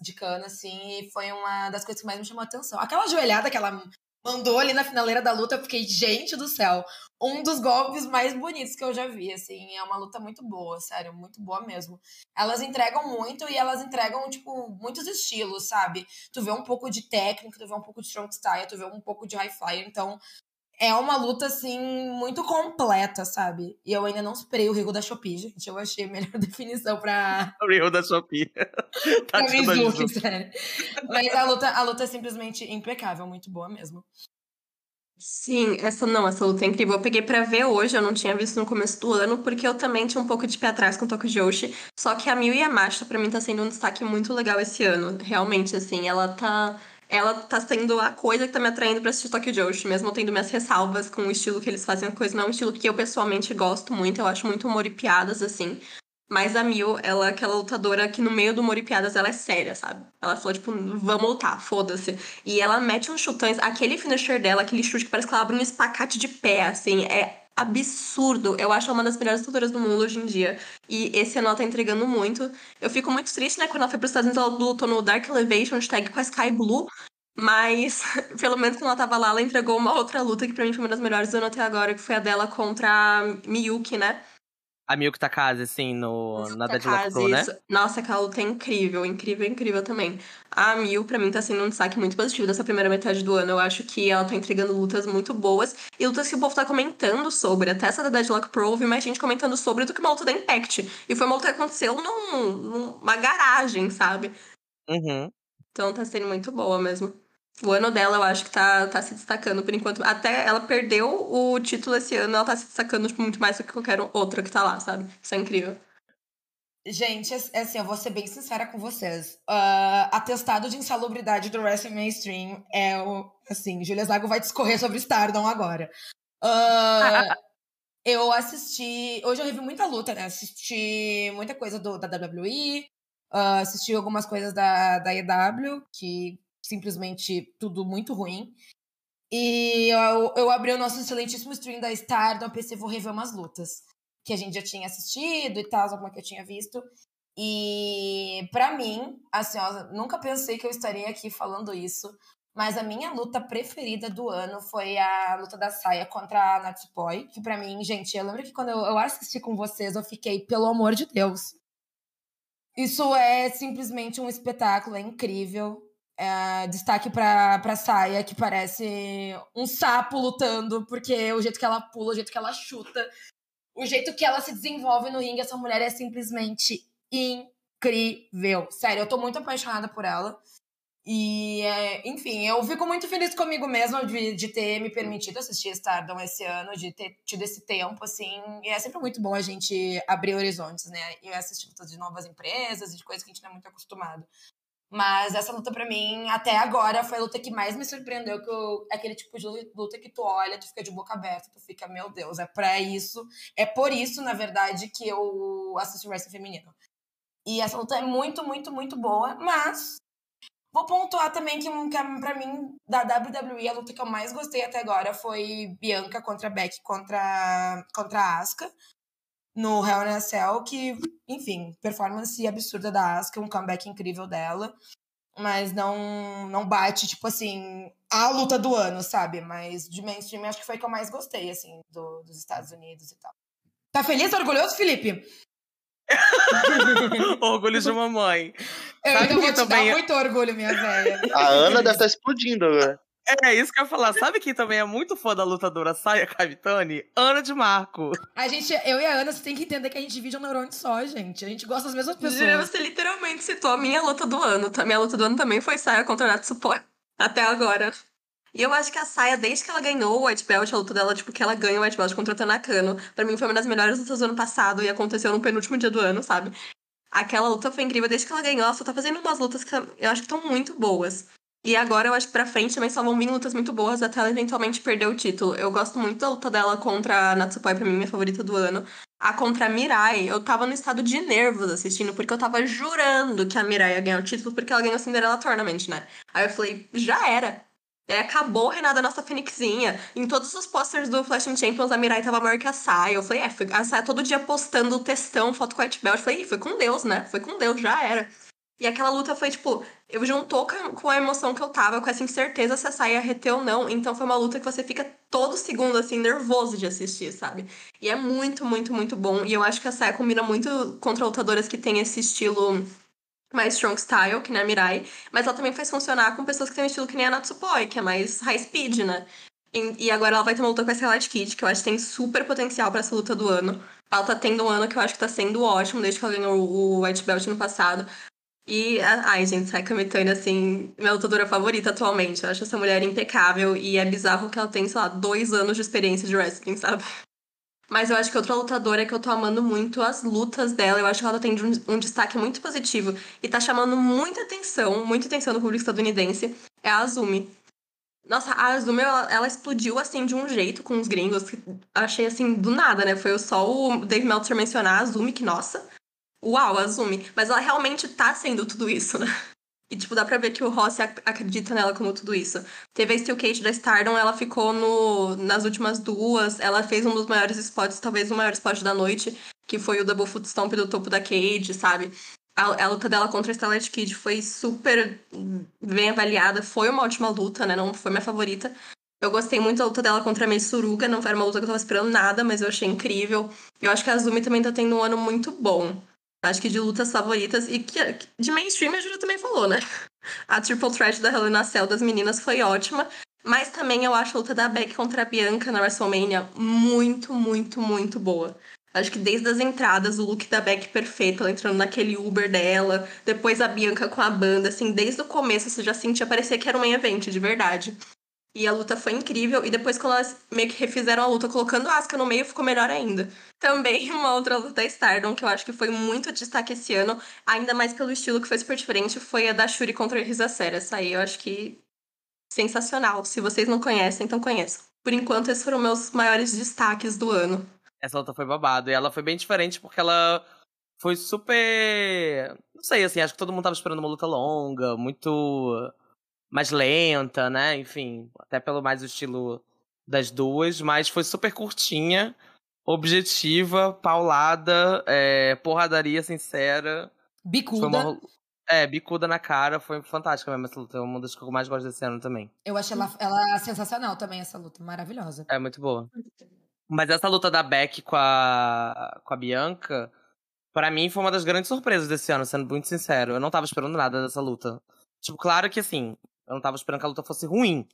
de cana, assim, e foi uma das coisas que mais me chamou a atenção. Aquela joelhada que ela mandou ali na finaleira da luta, eu fiquei, gente do céu, um dos golpes mais bonitos que eu já vi, assim, é uma luta muito boa, sério, muito boa mesmo. Elas entregam muito e elas entregam, tipo, muitos estilos, sabe? Tu vê um pouco de técnica, tu vê um pouco de strong style, tu vê um pouco de high flyer, então é uma luta, assim, muito completa, sabe? E eu ainda não superei o Rigo da Shopee, gente. Eu achei a melhor definição pra. O Rigo da Shopee. tá pra Mizuki, sério. Mas a luta, a luta é simplesmente impecável, muito boa mesmo. Sim, essa não, essa luta é incrível. Eu peguei pra ver hoje, eu não tinha visto no começo do ano, porque eu também tinha um pouco de pé atrás com o Tokyo Joshi. Só que a Miu Yamashita, pra mim, tá sendo um destaque muito legal esse ano. Realmente, assim, ela tá ela tá sendo a coisa que tá me atraindo pra assistir Tokyo Joshi, mesmo tendo minhas ressalvas com o estilo que eles fazem a coisa. Não é um estilo que eu pessoalmente gosto muito, eu acho muito humor e piadas, assim. Mas a Mil, ela é aquela lutadora que no meio do humor e piadas ela é séria, sabe? Ela falou, tipo, vamos lutar, foda-se. E ela mete uns chutões, aquele finisher dela, aquele chute que parece que ela abre um espacate de pé, assim, é absurdo. Eu acho uma das melhores lutadoras do mundo hoje em dia. E esse ano ela tá entregando muito. Eu fico muito triste, né? Quando ela foi pros Estados Unidos, ela lutou no Dark Elevation, com a Sky Blue. Mas, pelo menos quando ela tava lá, ela entregou uma outra luta que pra mim foi uma das melhores do ano até agora, que foi a dela contra a Miyuki, né? A Miyuki Takase, assim, no, na Deadlock Pro, né? Nossa, aquela luta é incrível, incrível, incrível também. A Miyu, pra mim, tá sendo um destaque muito positivo dessa primeira metade do ano. Eu acho que ela tá entregando lutas muito boas e lutas que o povo tá comentando sobre. Até essa da Deadlock Pro, vi mais gente comentando sobre do que uma luta da Impact. E foi uma luta que aconteceu num, numa garagem, sabe? Uhum. Então tá sendo muito boa mesmo. O ano dela, eu acho que tá, tá se destacando por enquanto. Até ela perdeu o título esse ano, ela tá se destacando tipo, muito mais do que qualquer outra que tá lá, sabe? Isso é incrível. Gente, assim, eu vou ser bem sincera com vocês. Uh, atestado de insalubridade do Wrestling Mainstream é o. Assim, Julia Zago vai discorrer sobre Stardom agora. Uh, eu assisti. Hoje eu revi muita luta, né? Assisti muita coisa do, da WWE, uh, assisti algumas coisas da, da EW, que simplesmente tudo muito ruim. E eu, eu abri o nosso excelentíssimo stream da Stardom, eu pensei, vou rever umas lutas que a gente já tinha assistido e tal, alguma que eu tinha visto. E para mim, assim, ó, nunca pensei que eu estaria aqui falando isso, mas a minha luta preferida do ano foi a luta da saia contra a Natsupoi, que para mim, gente, eu lembro que quando eu, eu assisti com vocês, eu fiquei, pelo amor de Deus. Isso é simplesmente um espetáculo, é incrível. É, destaque pra, pra saia, que parece um sapo lutando, porque o jeito que ela pula, o jeito que ela chuta, o jeito que ela se desenvolve no ringue, essa mulher é simplesmente incrível. Sério, eu tô muito apaixonada por ela. E, é, enfim, eu fico muito feliz comigo mesma de, de ter me permitido assistir Stardom esse ano, de ter tido esse tempo, assim. E é sempre muito bom a gente abrir horizontes, né? E assistir de novas empresas e de coisas que a gente não é muito acostumado. Mas essa luta, para mim, até agora, foi a luta que mais me surpreendeu. Que eu, é aquele tipo de luta que tu olha, tu fica de boca aberta, tu fica, meu Deus, é pra isso. É por isso, na verdade, que eu assisto wrestling feminino. E essa luta é muito, muito, muito boa. Mas vou pontuar também que, que pra mim, da WWE, a luta que eu mais gostei até agora foi Bianca contra Beck contra, contra Asuka no Hell in a Cell, que, enfim, performance absurda da Asuka, um comeback incrível dela, mas não não bate, tipo assim, a luta do ano, sabe? Mas de mainstream acho que foi que eu mais gostei, assim, do, dos Estados Unidos e tal. Tá feliz, orgulhoso, Felipe? orgulho de uma mãe. Eu Sabe ainda vou te também... dar muito orgulho, minha velha. A Ana deve estar tá explodindo agora. É, isso que eu ia falar. Sabe quem também é muito fã da lutadora Saia Kavitani? Ana de Marco. A gente, eu e a Ana, você tem que entender que a gente divide um neurônio só, gente. A gente gosta das mesmas pessoas. Você literalmente citou a minha luta do ano. A minha luta do ano também foi Saia contra Natsupoi. Até agora. E eu acho que a Saia, desde que ela ganhou o White Belt, a luta dela, tipo, que ela ganha o White Belt contra a Tanakano, pra mim foi uma das melhores lutas do ano passado e aconteceu no penúltimo dia do ano, sabe? Aquela luta foi incrível. Desde que ela ganhou, ela só tá fazendo umas lutas que eu acho que estão muito boas. E agora eu acho que pra frente também só vão vir lutas muito boas até ela eventualmente perder o título. Eu gosto muito da luta dela contra a Natsupoi, pra mim, minha favorita do ano. A contra a Mirai, eu tava no estado de nervos assistindo, porque eu tava jurando que a Mirai ia ganhar o título, porque ela ganhou o Cinderella Tournament, né? Aí eu falei, já era. É, acabou o reinado da nossa Fênixinha. Em todos os posters do Flash Champions, a Mirai tava maior que a Sai. Eu falei, é, foi, a Sai todo dia postando textão, foto com a White Belt. Eu falei, foi com Deus, né? Foi com Deus, já era. E aquela luta foi, tipo, eu juntou com a emoção que eu tava, com essa incerteza se a Sai ia reter ou não. Então foi uma luta que você fica todo segundo, assim, nervoso de assistir, sabe? E é muito, muito, muito bom. E eu acho que a Sai combina muito contra lutadoras que tem esse estilo mais strong style, que nem a Mirai, mas ela também faz funcionar com pessoas que têm um estilo que nem a Natsupoi, que é mais high speed, né? E, e agora ela vai ter uma luta com a Scarlet Kid, que eu acho que tem super potencial para essa luta do ano. Ela tá tendo um ano que eu acho que tá sendo ótimo, desde que ela ganhou o White Belt no passado. E, ai, gente, Saika Mitani, assim, minha lutadora favorita atualmente. Eu acho essa mulher impecável e é bizarro que ela tem, sei lá, dois anos de experiência de wrestling, sabe? Mas eu acho que outra lutadora que eu tô amando muito as lutas dela. Eu acho que ela tem um, destaque muito positivo e tá chamando muita atenção, muita atenção do público estadunidense. É a Azumi. Nossa, a Azumi, ela, ela, explodiu assim de um jeito com os gringos. Achei assim, do nada, né? Foi só o Dave Meltzer mencionar a Azumi, que nossa. Uau, Azumi. Mas ela realmente tá sendo tudo isso, né? E, tipo, dá pra ver que o Rossi ac acredita nela como tudo isso. Teve a Steel Cage da Stardom, ela ficou no, nas últimas duas. Ela fez um dos maiores spots, talvez o maior spot da noite, que foi o Double Foot Stomp do topo da Cage, sabe? A, a luta dela contra a Starlight Kid foi super bem avaliada. Foi uma ótima luta, né? Não foi minha favorita. Eu gostei muito da luta dela contra a Mei Suruga. Não foi uma luta que eu tava esperando nada, mas eu achei incrível. Eu acho que a Azumi também tá tendo um ano muito bom. Acho que de lutas favoritas. E que de mainstream a Júlia também falou, né? A Triple Threat da Helena Cell das meninas foi ótima. Mas também eu acho a luta da Beck contra a Bianca na WrestleMania muito, muito, muito boa. Acho que desde as entradas, o look da Beck perfeito, ela entrando naquele Uber dela, depois a Bianca com a banda, assim, desde o começo você já sentia parecer que era um evento, de verdade. E a luta foi incrível. E depois, quando elas meio que refizeram a luta, colocando a Asuka no meio, ficou melhor ainda. Também uma outra luta Stardom, que eu acho que foi muito destaque esse ano, ainda mais pelo estilo que foi super diferente, foi a da Shuri contra a Risa Séria. Essa aí eu acho que sensacional. Se vocês não conhecem, então conheçam. Por enquanto, esses foram meus maiores destaques do ano. Essa luta foi babado. E ela foi bem diferente porque ela foi super. Não sei, assim, acho que todo mundo tava esperando uma luta longa, muito mais lenta, né? Enfim, até pelo mais o estilo das duas, mas foi super curtinha, objetiva, paulada, é, porradaria sincera. Bicuda. Uma... É, bicuda na cara, foi fantástica mesmo essa luta. É uma das que eu mais gosto desse ano também. Eu achei ela, ela sensacional também, essa luta, maravilhosa. É muito boa. Mas essa luta da Beck com a, com a Bianca, para mim foi uma das grandes surpresas desse ano, sendo muito sincero. Eu não tava esperando nada dessa luta. Tipo, claro que assim, eu não tava esperando que a luta fosse ruim.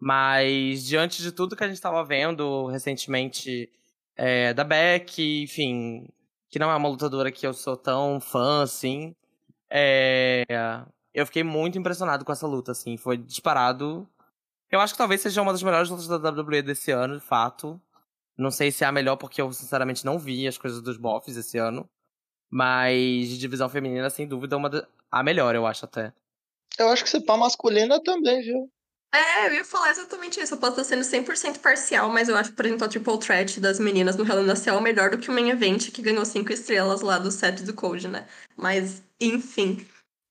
Mas, diante de tudo que a gente tava vendo recentemente é, da Beck, enfim, que não é uma lutadora que eu sou tão fã, assim, é, eu fiquei muito impressionado com essa luta, assim, foi disparado. Eu acho que talvez seja uma das melhores lutas da WWE desse ano, de fato. Não sei se é a melhor, porque eu sinceramente não vi as coisas dos Boffs esse ano. Mas de divisão feminina, sem dúvida, uma da... a melhor, eu acho até. Eu acho que se pá masculina também, viu? É, eu ia falar exatamente isso. Eu posso estar sendo 100% parcial, mas eu acho que, por exemplo, a Triple Threat das meninas no Hell in a Cell é melhor do que o Main Event, que ganhou cinco estrelas lá do set do Code, né? Mas, enfim.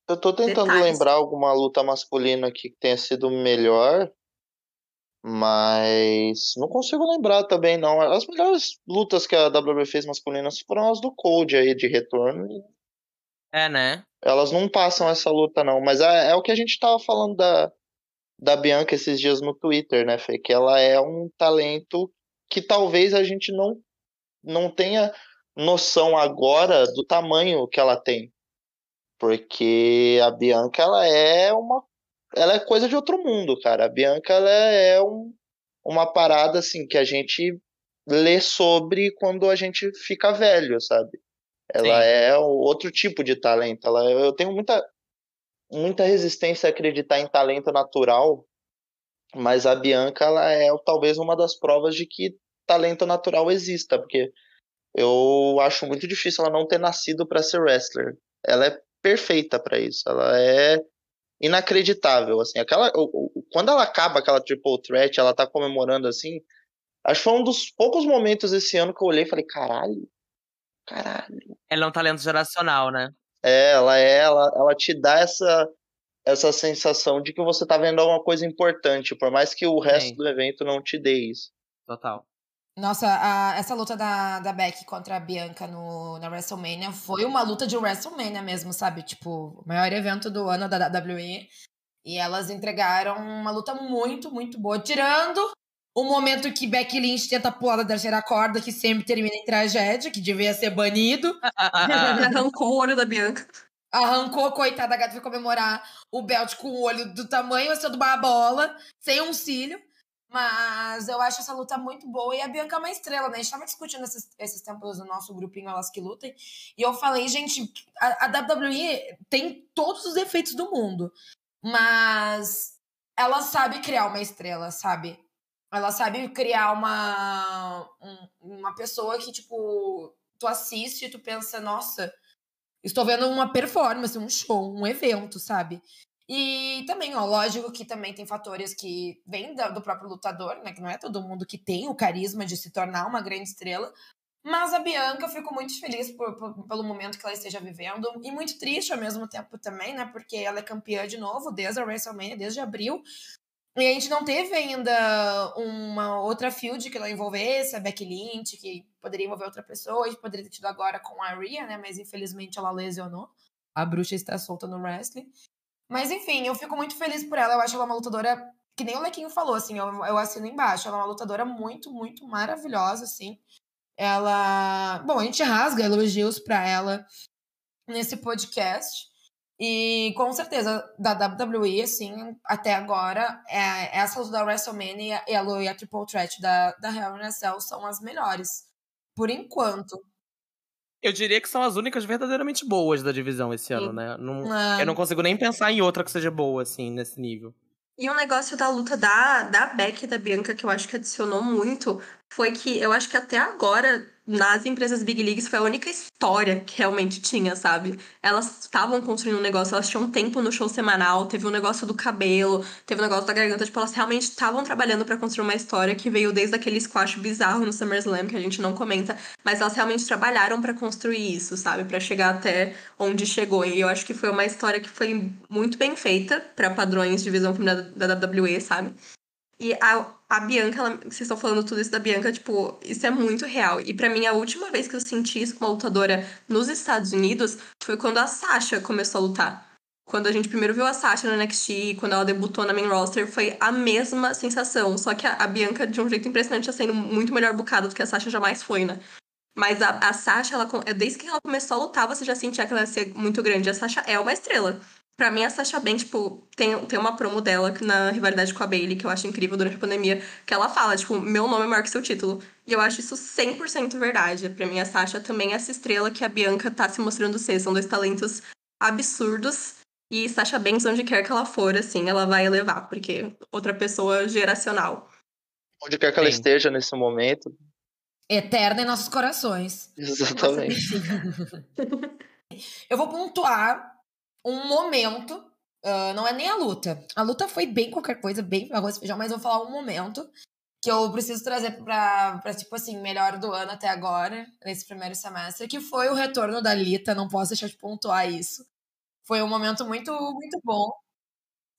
Eu tô tentando detalhes. lembrar alguma luta masculina aqui que tenha sido melhor, mas não consigo lembrar também, não. As melhores lutas que a WWE fez masculinas foram as do Code aí, de retorno. É, né? Elas não passam essa luta, não. Mas é, é o que a gente tava falando da, da Bianca esses dias no Twitter, né, Fê? Que ela é um talento que talvez a gente não, não tenha noção agora do tamanho que ela tem. Porque a Bianca, ela é uma. Ela é coisa de outro mundo, cara. A Bianca, ela é um, uma parada, assim, que a gente lê sobre quando a gente fica velho, sabe? Ela Sim. é outro tipo de talento. Ela, eu tenho muita, muita resistência a acreditar em talento natural, Mas a Bianca, ela é talvez uma das provas de que talento natural exista, porque eu acho muito difícil ela não ter nascido para ser wrestler. Ela é perfeita para isso. Ela é inacreditável, assim. Aquela, quando ela acaba aquela triple threat, ela tá comemorando assim. Acho que foi um dos poucos momentos esse ano que eu olhei e falei, caralho, caralho. Ela é um talento geracional, né? É, ela é, ela, ela te dá essa essa sensação de que você tá vendo alguma coisa importante, por mais que o resto Sim. do evento não te dê isso. Total. Nossa, a, essa luta da, da Beck contra a Bianca no, na WrestleMania foi uma luta de WrestleMania mesmo, sabe? Tipo, o maior evento do ano da WWE. E elas entregaram uma luta muito, muito boa. Tirando o momento que Becky Lynch tenta pular da terceira corda, que sempre termina em tragédia, que devia ser banido. Arrancou o olho da Bianca. Arrancou, coitada, a gata foi comemorar o belt com o olho do tamanho assim, do bola, sem um cílio. Mas eu acho essa luta muito boa. E a Bianca é uma estrela, né? A gente tava discutindo esses, esses tempos no nosso grupinho Elas Que Lutem. E eu falei, gente, a, a WWE tem todos os defeitos do mundo. Mas ela sabe criar uma estrela, sabe? Ela sabe criar uma, um, uma pessoa que, tipo, tu assiste e tu pensa, nossa, estou vendo uma performance, um show, um evento, sabe? E também, ó, lógico que também tem fatores que vêm do próprio lutador, né? Que não é todo mundo que tem o carisma de se tornar uma grande estrela. Mas a Bianca, eu fico muito feliz por, por, pelo momento que ela esteja vivendo. E muito triste ao mesmo tempo também, né? Porque ela é campeã de novo desde a WrestleMania, desde abril. E a gente não teve ainda uma outra field que não envolvesse a Becky Lynch, que poderia envolver outra pessoa. A gente poderia ter tido agora com a Rhea, né? Mas infelizmente ela lesionou. A bruxa está solta no wrestling. Mas enfim, eu fico muito feliz por ela. Eu acho ela uma lutadora, que nem o Lequinho falou, assim, eu, eu assino embaixo. Ela é uma lutadora muito, muito maravilhosa, assim. Ela. Bom, a gente rasga elogios para ela nesse podcast. E com certeza, da WWE, assim, até agora, é, essa luta da WrestleMania e a, e a Triple Threat da, da Hell in a Cell são as melhores. Por enquanto. Eu diria que são as únicas verdadeiramente boas da divisão esse ano, né? Não, é. Eu não consigo nem pensar em outra que seja boa, assim, nesse nível. E um negócio da luta da, da Beck e da Bianca que eu acho que adicionou muito foi que eu acho que até agora nas empresas Big Leagues foi a única história que realmente tinha, sabe? Elas estavam construindo um negócio, elas tinham tempo no show semanal, teve um negócio do cabelo, teve um negócio da garganta, tipo, elas realmente estavam trabalhando para construir uma história que veio desde aquele squash bizarro no SummerSlam que a gente não comenta, mas elas realmente trabalharam para construir isso, sabe? para chegar até onde chegou. E eu acho que foi uma história que foi muito bem feita para padrões de visão feminina da WWE, sabe? E a, a Bianca, ela, vocês estão falando tudo isso da Bianca, tipo, isso é muito real. E para mim, a última vez que eu senti isso com uma lutadora nos Estados Unidos foi quando a Sasha começou a lutar. Quando a gente primeiro viu a Sasha no NXT, quando ela debutou na main roster, foi a mesma sensação. Só que a, a Bianca, de um jeito impressionante, está sendo muito melhor bucada do que a Sasha jamais foi, né? Mas a, a Sasha, ela, desde que ela começou a lutar, você já sentia que ela ia ser muito grande. A Sasha é uma estrela. Pra mim, a Sasha Banks, tipo, tem, tem uma promo dela na rivalidade com a Bailey, que eu acho incrível durante a pandemia, que ela fala, tipo, meu nome é maior que seu título. E eu acho isso 100% verdade. Pra mim, a Sasha também é essa estrela que a Bianca tá se mostrando ser. São dois talentos absurdos. E Sasha Banks, onde quer que ela for, assim, ela vai elevar, porque outra pessoa geracional. Onde quer que ela esteja nesse momento. Eterna em nossos corações. Exatamente. eu vou pontuar um momento. Uh, não é nem a luta. A luta foi bem qualquer coisa, bem arroz e feijão, mas vou falar um momento que eu preciso trazer pra, tipo assim, melhor do ano até agora, nesse primeiro semestre, que foi o retorno da Lita. Não posso deixar de pontuar isso. Foi um momento muito, muito bom.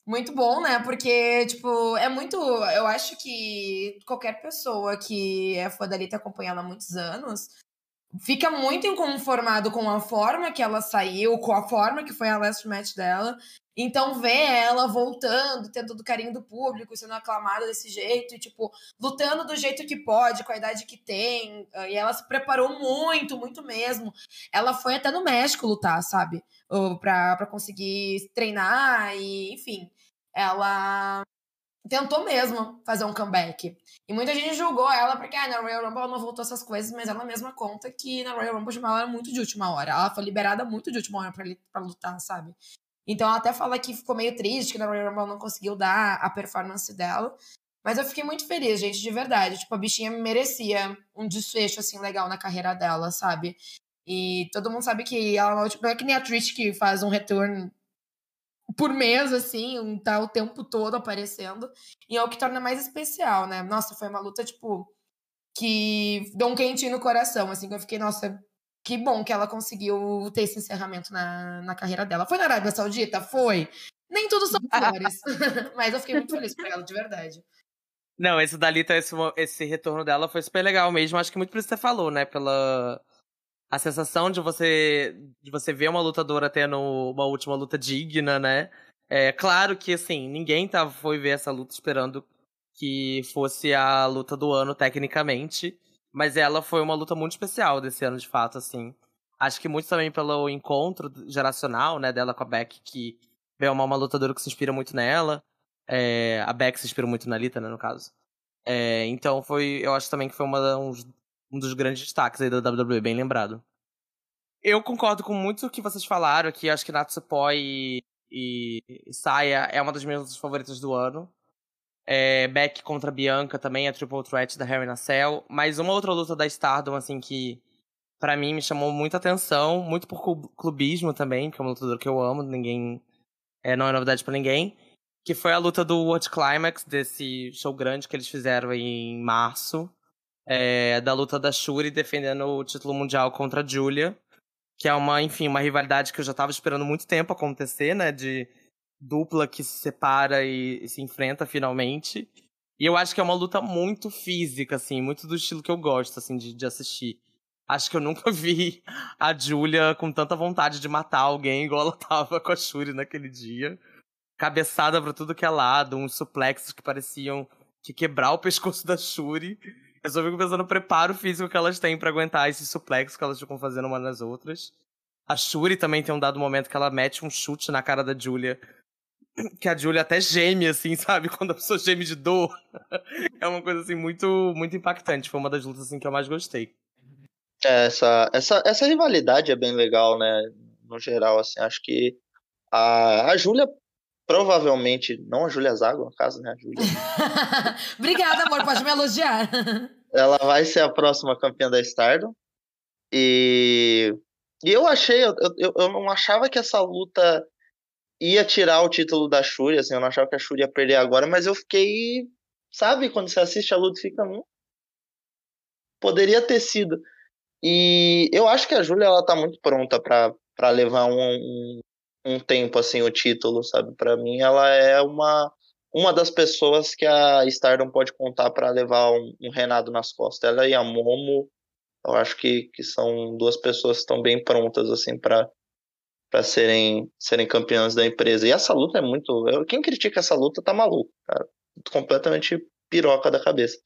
Muito bom, né? Porque, tipo, é muito. Eu acho que qualquer pessoa que é fã da Lita acompanhando há muitos anos fica muito inconformado com a forma que ela saiu, com a forma que foi a last match dela. Então, ver ela voltando, tendo todo o carinho do público, sendo aclamada desse jeito, e, tipo, lutando do jeito que pode, com a idade que tem. Ah, e ela se preparou muito, muito mesmo. Ela foi até no México lutar, sabe? Pra, pra conseguir treinar, e enfim. Ela tentou mesmo fazer um comeback. E muita gente julgou ela porque ah, na Royal Rumble ela não voltou essas coisas, mas ela mesma conta que na Royal Rumble ela era muito de última hora. Ela foi liberada muito de última hora pra lutar, sabe? Então ela até fala que ficou meio triste que na Royal Rumble não conseguiu dar a performance dela. Mas eu fiquei muito feliz, gente, de verdade. Tipo, a bichinha merecia um desfecho, assim, legal na carreira dela, sabe? E todo mundo sabe que ela tipo, não é que nem a Trish que faz um retorno por mês, assim, tá o tempo todo aparecendo. E é o que torna mais especial, né? Nossa, foi uma luta, tipo, que deu um quentinho no coração, assim, que eu fiquei, nossa, que bom que ela conseguiu ter esse encerramento na, na carreira dela. Foi na Arábia Saudita? Foi. Nem tudo são flores. Mas eu fiquei muito feliz por ela, de verdade. Não, esse Dalita, esse, esse retorno dela foi super legal mesmo. Acho que muito por isso que você falou, né? Pela a sensação de você de você ver uma lutadora tendo uma última luta digna, né? É claro que assim, ninguém tá, foi ver essa luta esperando que fosse a luta do ano tecnicamente, mas ela foi uma luta muito especial desse ano de fato, assim. Acho que muito também pelo encontro geracional, né, dela com a Beck, que é uma, uma lutadora que se inspira muito nela. É, a Beck se inspirou muito na Lita, né, no caso. É, então foi, eu acho também que foi uma, um, um dos grandes destaques aí da WWE, bem lembrado. Eu concordo com muito o que vocês falaram aqui, acho que Natsupoi e, e Saya é uma das minhas favoritas do ano. É, Beck contra Bianca também, a Triple Threat da Harry Nacel. Mas uma outra luta da Stardom, assim, que para mim me chamou muita atenção, muito por clubismo também, que é uma lutadora que eu amo, ninguém. É, não é novidade para ninguém que foi a luta do World Climax, desse show grande que eles fizeram em março, é, da luta da Shuri defendendo o título mundial contra a Julia, que é uma, enfim, uma rivalidade que eu já tava esperando muito tempo acontecer, né, de dupla que se separa e, e se enfrenta finalmente. E eu acho que é uma luta muito física, assim, muito do estilo que eu gosto, assim, de, de assistir. Acho que eu nunca vi a Julia com tanta vontade de matar alguém igual ela tava com a Shuri naquele dia cabeçada pra tudo que é lado, uns suplexos que pareciam que quebrar o pescoço da Shuri. Eu só fico pensando no preparo físico que elas têm para aguentar esses suplexos que elas ficam fazendo uma nas outras. A Shuri também tem um dado momento que ela mete um chute na cara da Julia. Que a Julia até geme, assim, sabe? Quando a pessoa geme de dor. é uma coisa, assim, muito, muito impactante. Foi uma das lutas, assim, que eu mais gostei. É, essa, essa, essa rivalidade é bem legal, né? No geral, assim, acho que a, a Júlia provavelmente, não a Júlia Zago, no caso, né? A Júlia. Obrigada, amor, pode me elogiar. Ela vai ser a próxima campeã da Stardom. E, e eu achei, eu, eu, eu não achava que essa luta ia tirar o título da Shuri, assim, eu não achava que a Shuri ia perder agora, mas eu fiquei, sabe, quando você assiste a luta fica, hum, poderia ter sido. E eu acho que a Júlia ela tá muito pronta para levar um, um, um tempo assim o título, sabe? Para mim ela é uma uma das pessoas que a Stardom pode contar para levar um, um Renato nas costas. Ela e a Momo, eu acho que, que são duas pessoas que estão bem prontas assim para para serem serem campeãs da empresa. E essa luta é muito, quem critica essa luta tá maluco, cara. Completamente piroca da cabeça.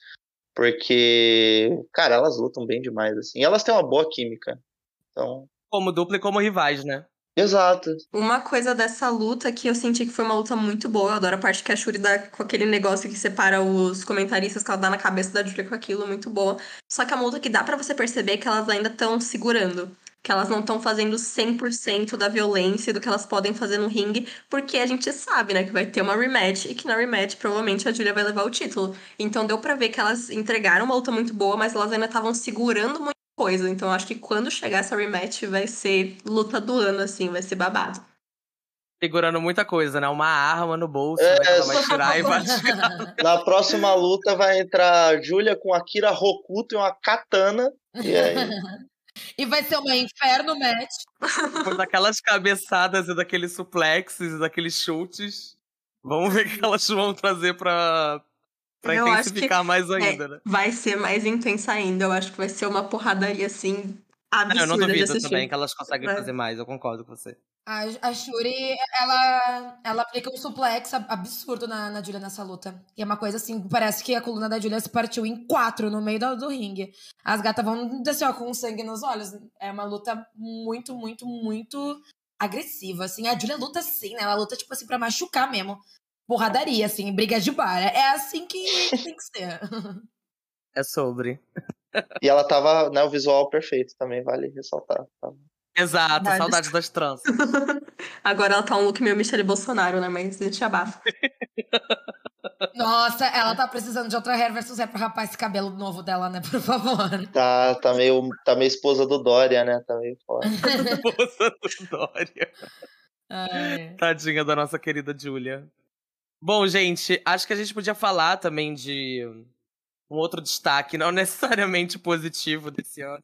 Porque, cara, elas lutam bem demais assim. E elas têm uma boa química. Então, como dupla e como rivais, né? Exato. Uma coisa dessa luta que eu senti que foi uma luta muito boa. Eu adoro a parte que a Shuri dá com aquele negócio que separa os comentaristas que ela dá na cabeça da Julia com aquilo, muito boa. Só que é uma luta que dá para você perceber que elas ainda estão segurando. Que elas não estão fazendo 100% da violência do que elas podem fazer no ringue, porque a gente sabe, né, que vai ter uma rematch e que na rematch provavelmente a Julia vai levar o título. Então deu para ver que elas entregaram uma luta muito boa, mas elas ainda estavam segurando muito coisa. Então acho que quando chegar essa rematch vai ser luta do ano, assim, vai ser babado. Segurando muita coisa, né? Uma arma no bolso, é, né? Vai tirar e vai tirar. Na próxima luta vai entrar a Julia com Akira Rokuto e uma katana. E aí. E vai ser uma inferno match. Daquelas cabeçadas e daqueles suplexes e daqueles chutes. Vamos ver o que elas vão trazer pra, Pra eu intensificar mais é, ainda, é, né? Vai ser mais intensa ainda. Eu acho que vai ser uma porradaria assim absurda. Não, eu não duvido também que elas conseguem fazer mais, eu concordo com você. A, a Shuri, ela, ela aplica um suplex absurdo na, na Julia nessa luta. E é uma coisa assim, parece que a coluna da Julia se partiu em quatro no meio do, do ringue. As gatas vão descer ó, com sangue nos olhos. É uma luta muito, muito, muito agressiva, assim. A Julia luta assim, né? Ela luta, tipo assim, pra machucar mesmo porradaria, assim, briga de bar. É assim que tem que ser. É sobre. E ela tava, né, o visual perfeito também, vale ressaltar. Tá? Exato, saudades das tranças. Agora ela tá um look meio Michelle Bolsonaro, né? Mas a gente abafa. Nossa, ela tá precisando de outra hair versus hair pra rapar esse cabelo novo dela, né? Por favor. Tá, tá meio, tá meio esposa do Dória, né? Tá meio foda. Esposa do Dória. Ai. Tadinha da nossa querida Julia. Bom, gente, acho que a gente podia falar também de um outro destaque, não necessariamente positivo desse ano,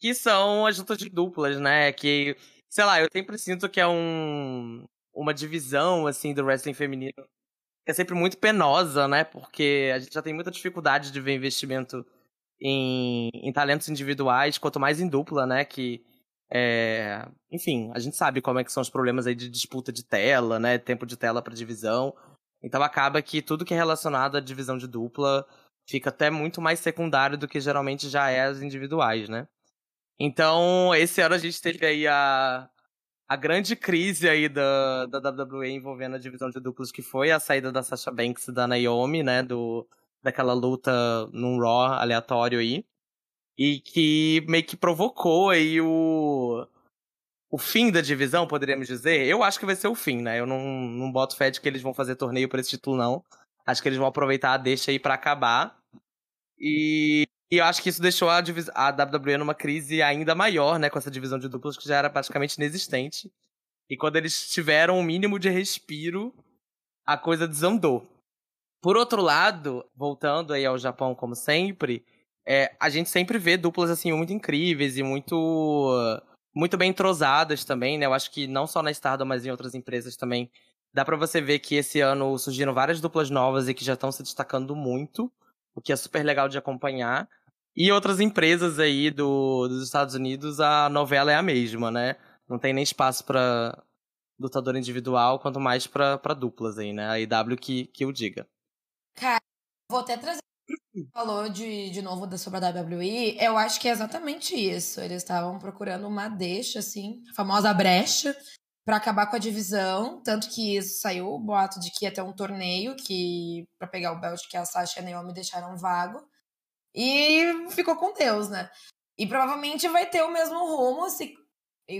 que são as lutas de duplas, né? Que, sei lá, eu sempre sinto que é um, uma divisão, assim, do wrestling feminino que é sempre muito penosa, né? Porque a gente já tem muita dificuldade de ver investimento em, em talentos individuais, quanto mais em dupla, né? Que é, enfim, a gente sabe como é que são os problemas aí de disputa de tela, né? Tempo de tela para divisão. Então acaba que tudo que é relacionado à divisão de dupla fica até muito mais secundário do que geralmente já é as individuais, né? Então, esse ano a gente teve aí a, a grande crise aí da, da WWE envolvendo a divisão de duplos, que foi a saída da Sasha Banks e da Naomi, né? Do, daquela luta num Raw aleatório aí. E que meio que provocou aí o, o fim da divisão, poderíamos dizer. Eu acho que vai ser o fim, né? Eu não, não boto fé de que eles vão fazer torneio por esse título, não. Acho que eles vão aproveitar a deixa aí para acabar. E, e eu acho que isso deixou a, a WWE numa crise ainda maior, né? Com essa divisão de duplos que já era praticamente inexistente. E quando eles tiveram um mínimo de respiro, a coisa desandou. Por outro lado, voltando aí ao Japão como sempre, é, a gente sempre vê duplas assim muito incríveis e muito muito bem entrosadas também, né? Eu acho que não só na Stardom, mas em outras empresas também. Dá pra você ver que esse ano surgiram várias duplas novas e que já estão se destacando muito, o que é super legal de acompanhar. E outras empresas aí do, dos Estados Unidos, a novela é a mesma, né? Não tem nem espaço pra lutador individual, quanto mais pra duplas aí, né? A IW que, que o diga. Vou até trazer. Falou de, de novo sobre a WWE, eu acho que é exatamente isso. Eles estavam procurando uma deixa, assim, a famosa brecha, pra acabar com a divisão. Tanto que saiu o boato de que ia ter um torneio que para pegar o belt que a Sasha e a Naomi deixaram vago. E ficou com Deus, né? E provavelmente vai ter o mesmo rumo, se,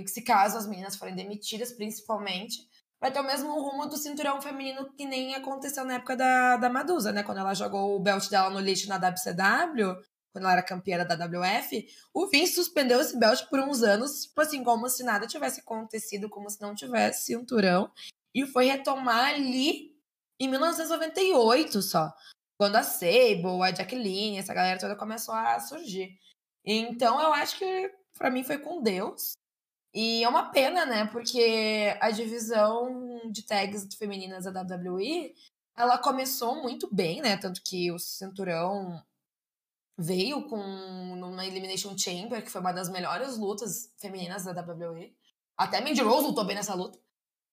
se caso as meninas forem demitidas, principalmente vai ter o mesmo rumo do cinturão feminino que nem aconteceu na época da, da Madusa, né? Quando ela jogou o belt dela no lixo na WCW, quando ela era campeã da WF, o Vince suspendeu esse belt por uns anos, tipo assim, como se nada tivesse acontecido, como se não tivesse cinturão, e foi retomar ali em 1998 só, quando a Sable, a Jacqueline, essa galera toda começou a surgir. Então eu acho que pra mim foi com Deus. E é uma pena, né? Porque a divisão de tags femininas da WWE, ela começou muito bem, né? Tanto que o cinturão veio com uma Elimination Chamber, que foi uma das melhores lutas femininas da WWE. Até Mandy Rose lutou bem nessa luta.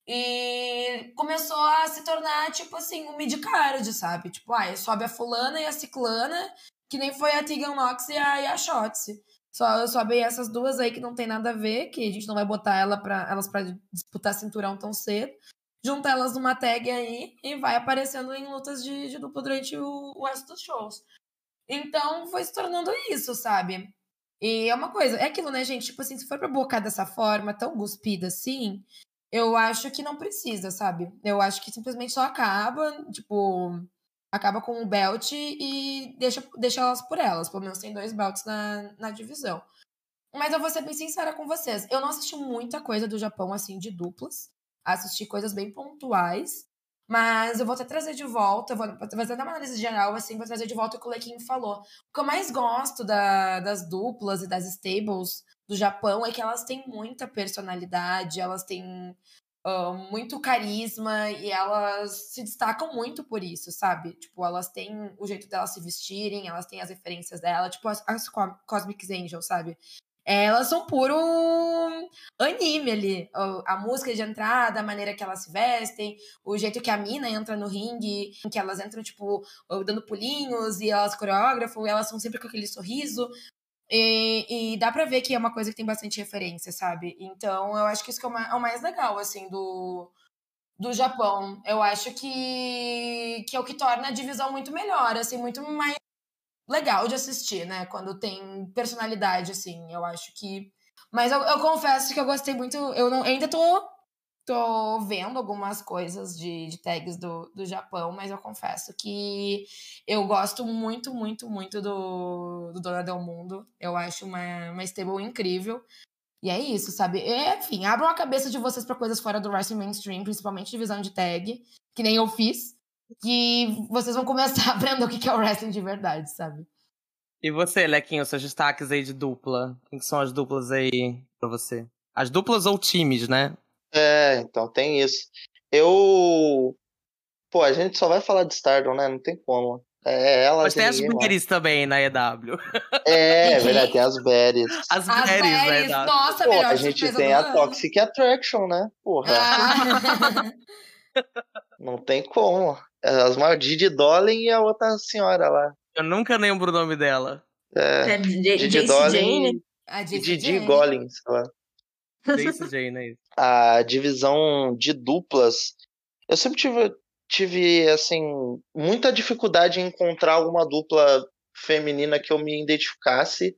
E começou a se tornar, tipo assim, um mid-card, sabe? Tipo, ah, sobe a fulana e a ciclana, que nem foi a Tegan Nox e a, e a Shotzi. Só sobe essas duas aí que não tem nada a ver, que a gente não vai botar ela pra, elas pra disputar cinturão tão cedo. Junta elas numa tag aí e vai aparecendo em lutas de, de dupla durante o, o resto dos shows. Então foi se tornando isso, sabe? E é uma coisa, é aquilo, né, gente? Tipo assim, se for pra bocar dessa forma, tão cuspida assim, eu acho que não precisa, sabe? Eu acho que simplesmente só acaba, tipo, acaba com o belt e deixa, deixa elas por elas. Pelo menos tem dois belts na, na divisão. Mas eu vou ser bem sincera com vocês. Eu não assisti muita coisa do Japão, assim, de duplas. Assisti coisas bem pontuais. Mas eu vou até trazer de volta, vou fazer uma análise geral, assim, vou trazer de volta o que o Lequim falou. O que eu mais gosto da, das duplas e das stables do Japão é que elas têm muita personalidade, elas têm uh, muito carisma e elas se destacam muito por isso, sabe? Tipo, elas têm o jeito delas se vestirem, elas têm as referências dela, tipo as, as Cosmic Angels, sabe? Elas são puro anime ali. A música de entrada, a maneira que elas se vestem, o jeito que a mina entra no ringue, que elas entram, tipo, dando pulinhos e elas coreógrafam, e elas são sempre com aquele sorriso. E, e, dá pra ver que é uma coisa que tem bastante referência, sabe? Então, eu acho que isso que é o mais legal, assim, do, do Japão. Eu acho que, que é o que torna a divisão muito melhor, assim, muito mais legal de assistir, né? Quando tem personalidade, assim, eu acho que. Mas eu, eu confesso que eu gostei muito. Eu, não, eu ainda tô tô vendo algumas coisas de, de tags do, do Japão, mas eu confesso que eu gosto muito, muito, muito do, do Dona Del Mundo. Eu acho uma, uma stable incrível. E é isso, sabe? E, enfim, abram a cabeça de vocês para coisas fora do wrestling mainstream, principalmente divisão de tag, que nem eu fiz, que vocês vão começar a aprender o que é o wrestling de verdade, sabe? E você, Lequinho, seus destaques aí de dupla? Quem são as duplas aí pra você? As duplas ou times, né? É, então tem isso. Eu. Pô, a gente só vai falar de Stardom, né? Não tem como. É ela. Mas tem as berries também na EW. É, é verdade, tem as berries. As berries na EW. Nossa, Pô, melhor a gente tem a Toxic Attraction, né? Porra. Ah. Não tem como. As maiores Didi Dolin e a outra senhora lá. Eu nunca lembro o nome dela. É, É Didi Dolin. A Jessie Didi sei lá. Jace Jane, é isso. a divisão de duplas, eu sempre tive, tive assim, muita dificuldade em encontrar alguma dupla feminina que eu me identificasse,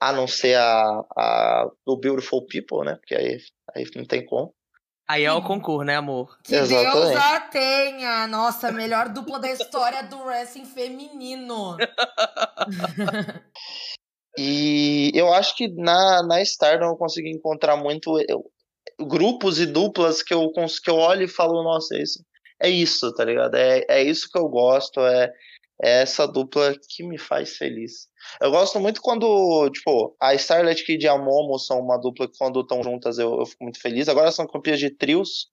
a não ser a, a do Beautiful People, né? Porque aí, aí não tem como. Aí é o concurso, né, amor? Que Deus Exatamente. a tenha! Nossa, a melhor dupla da história do wrestling feminino. E eu acho que na, na Stardom eu consegui encontrar muito eu- grupos e duplas que eu, que eu olho e falo, nossa, é isso, é isso, tá ligado? É, é isso que eu gosto, é, é essa dupla que me faz feliz. Eu gosto muito quando, tipo, a Starlight Kid e a Momo são uma dupla que quando estão juntas eu, eu fico muito feliz. Agora são campeãs de trios,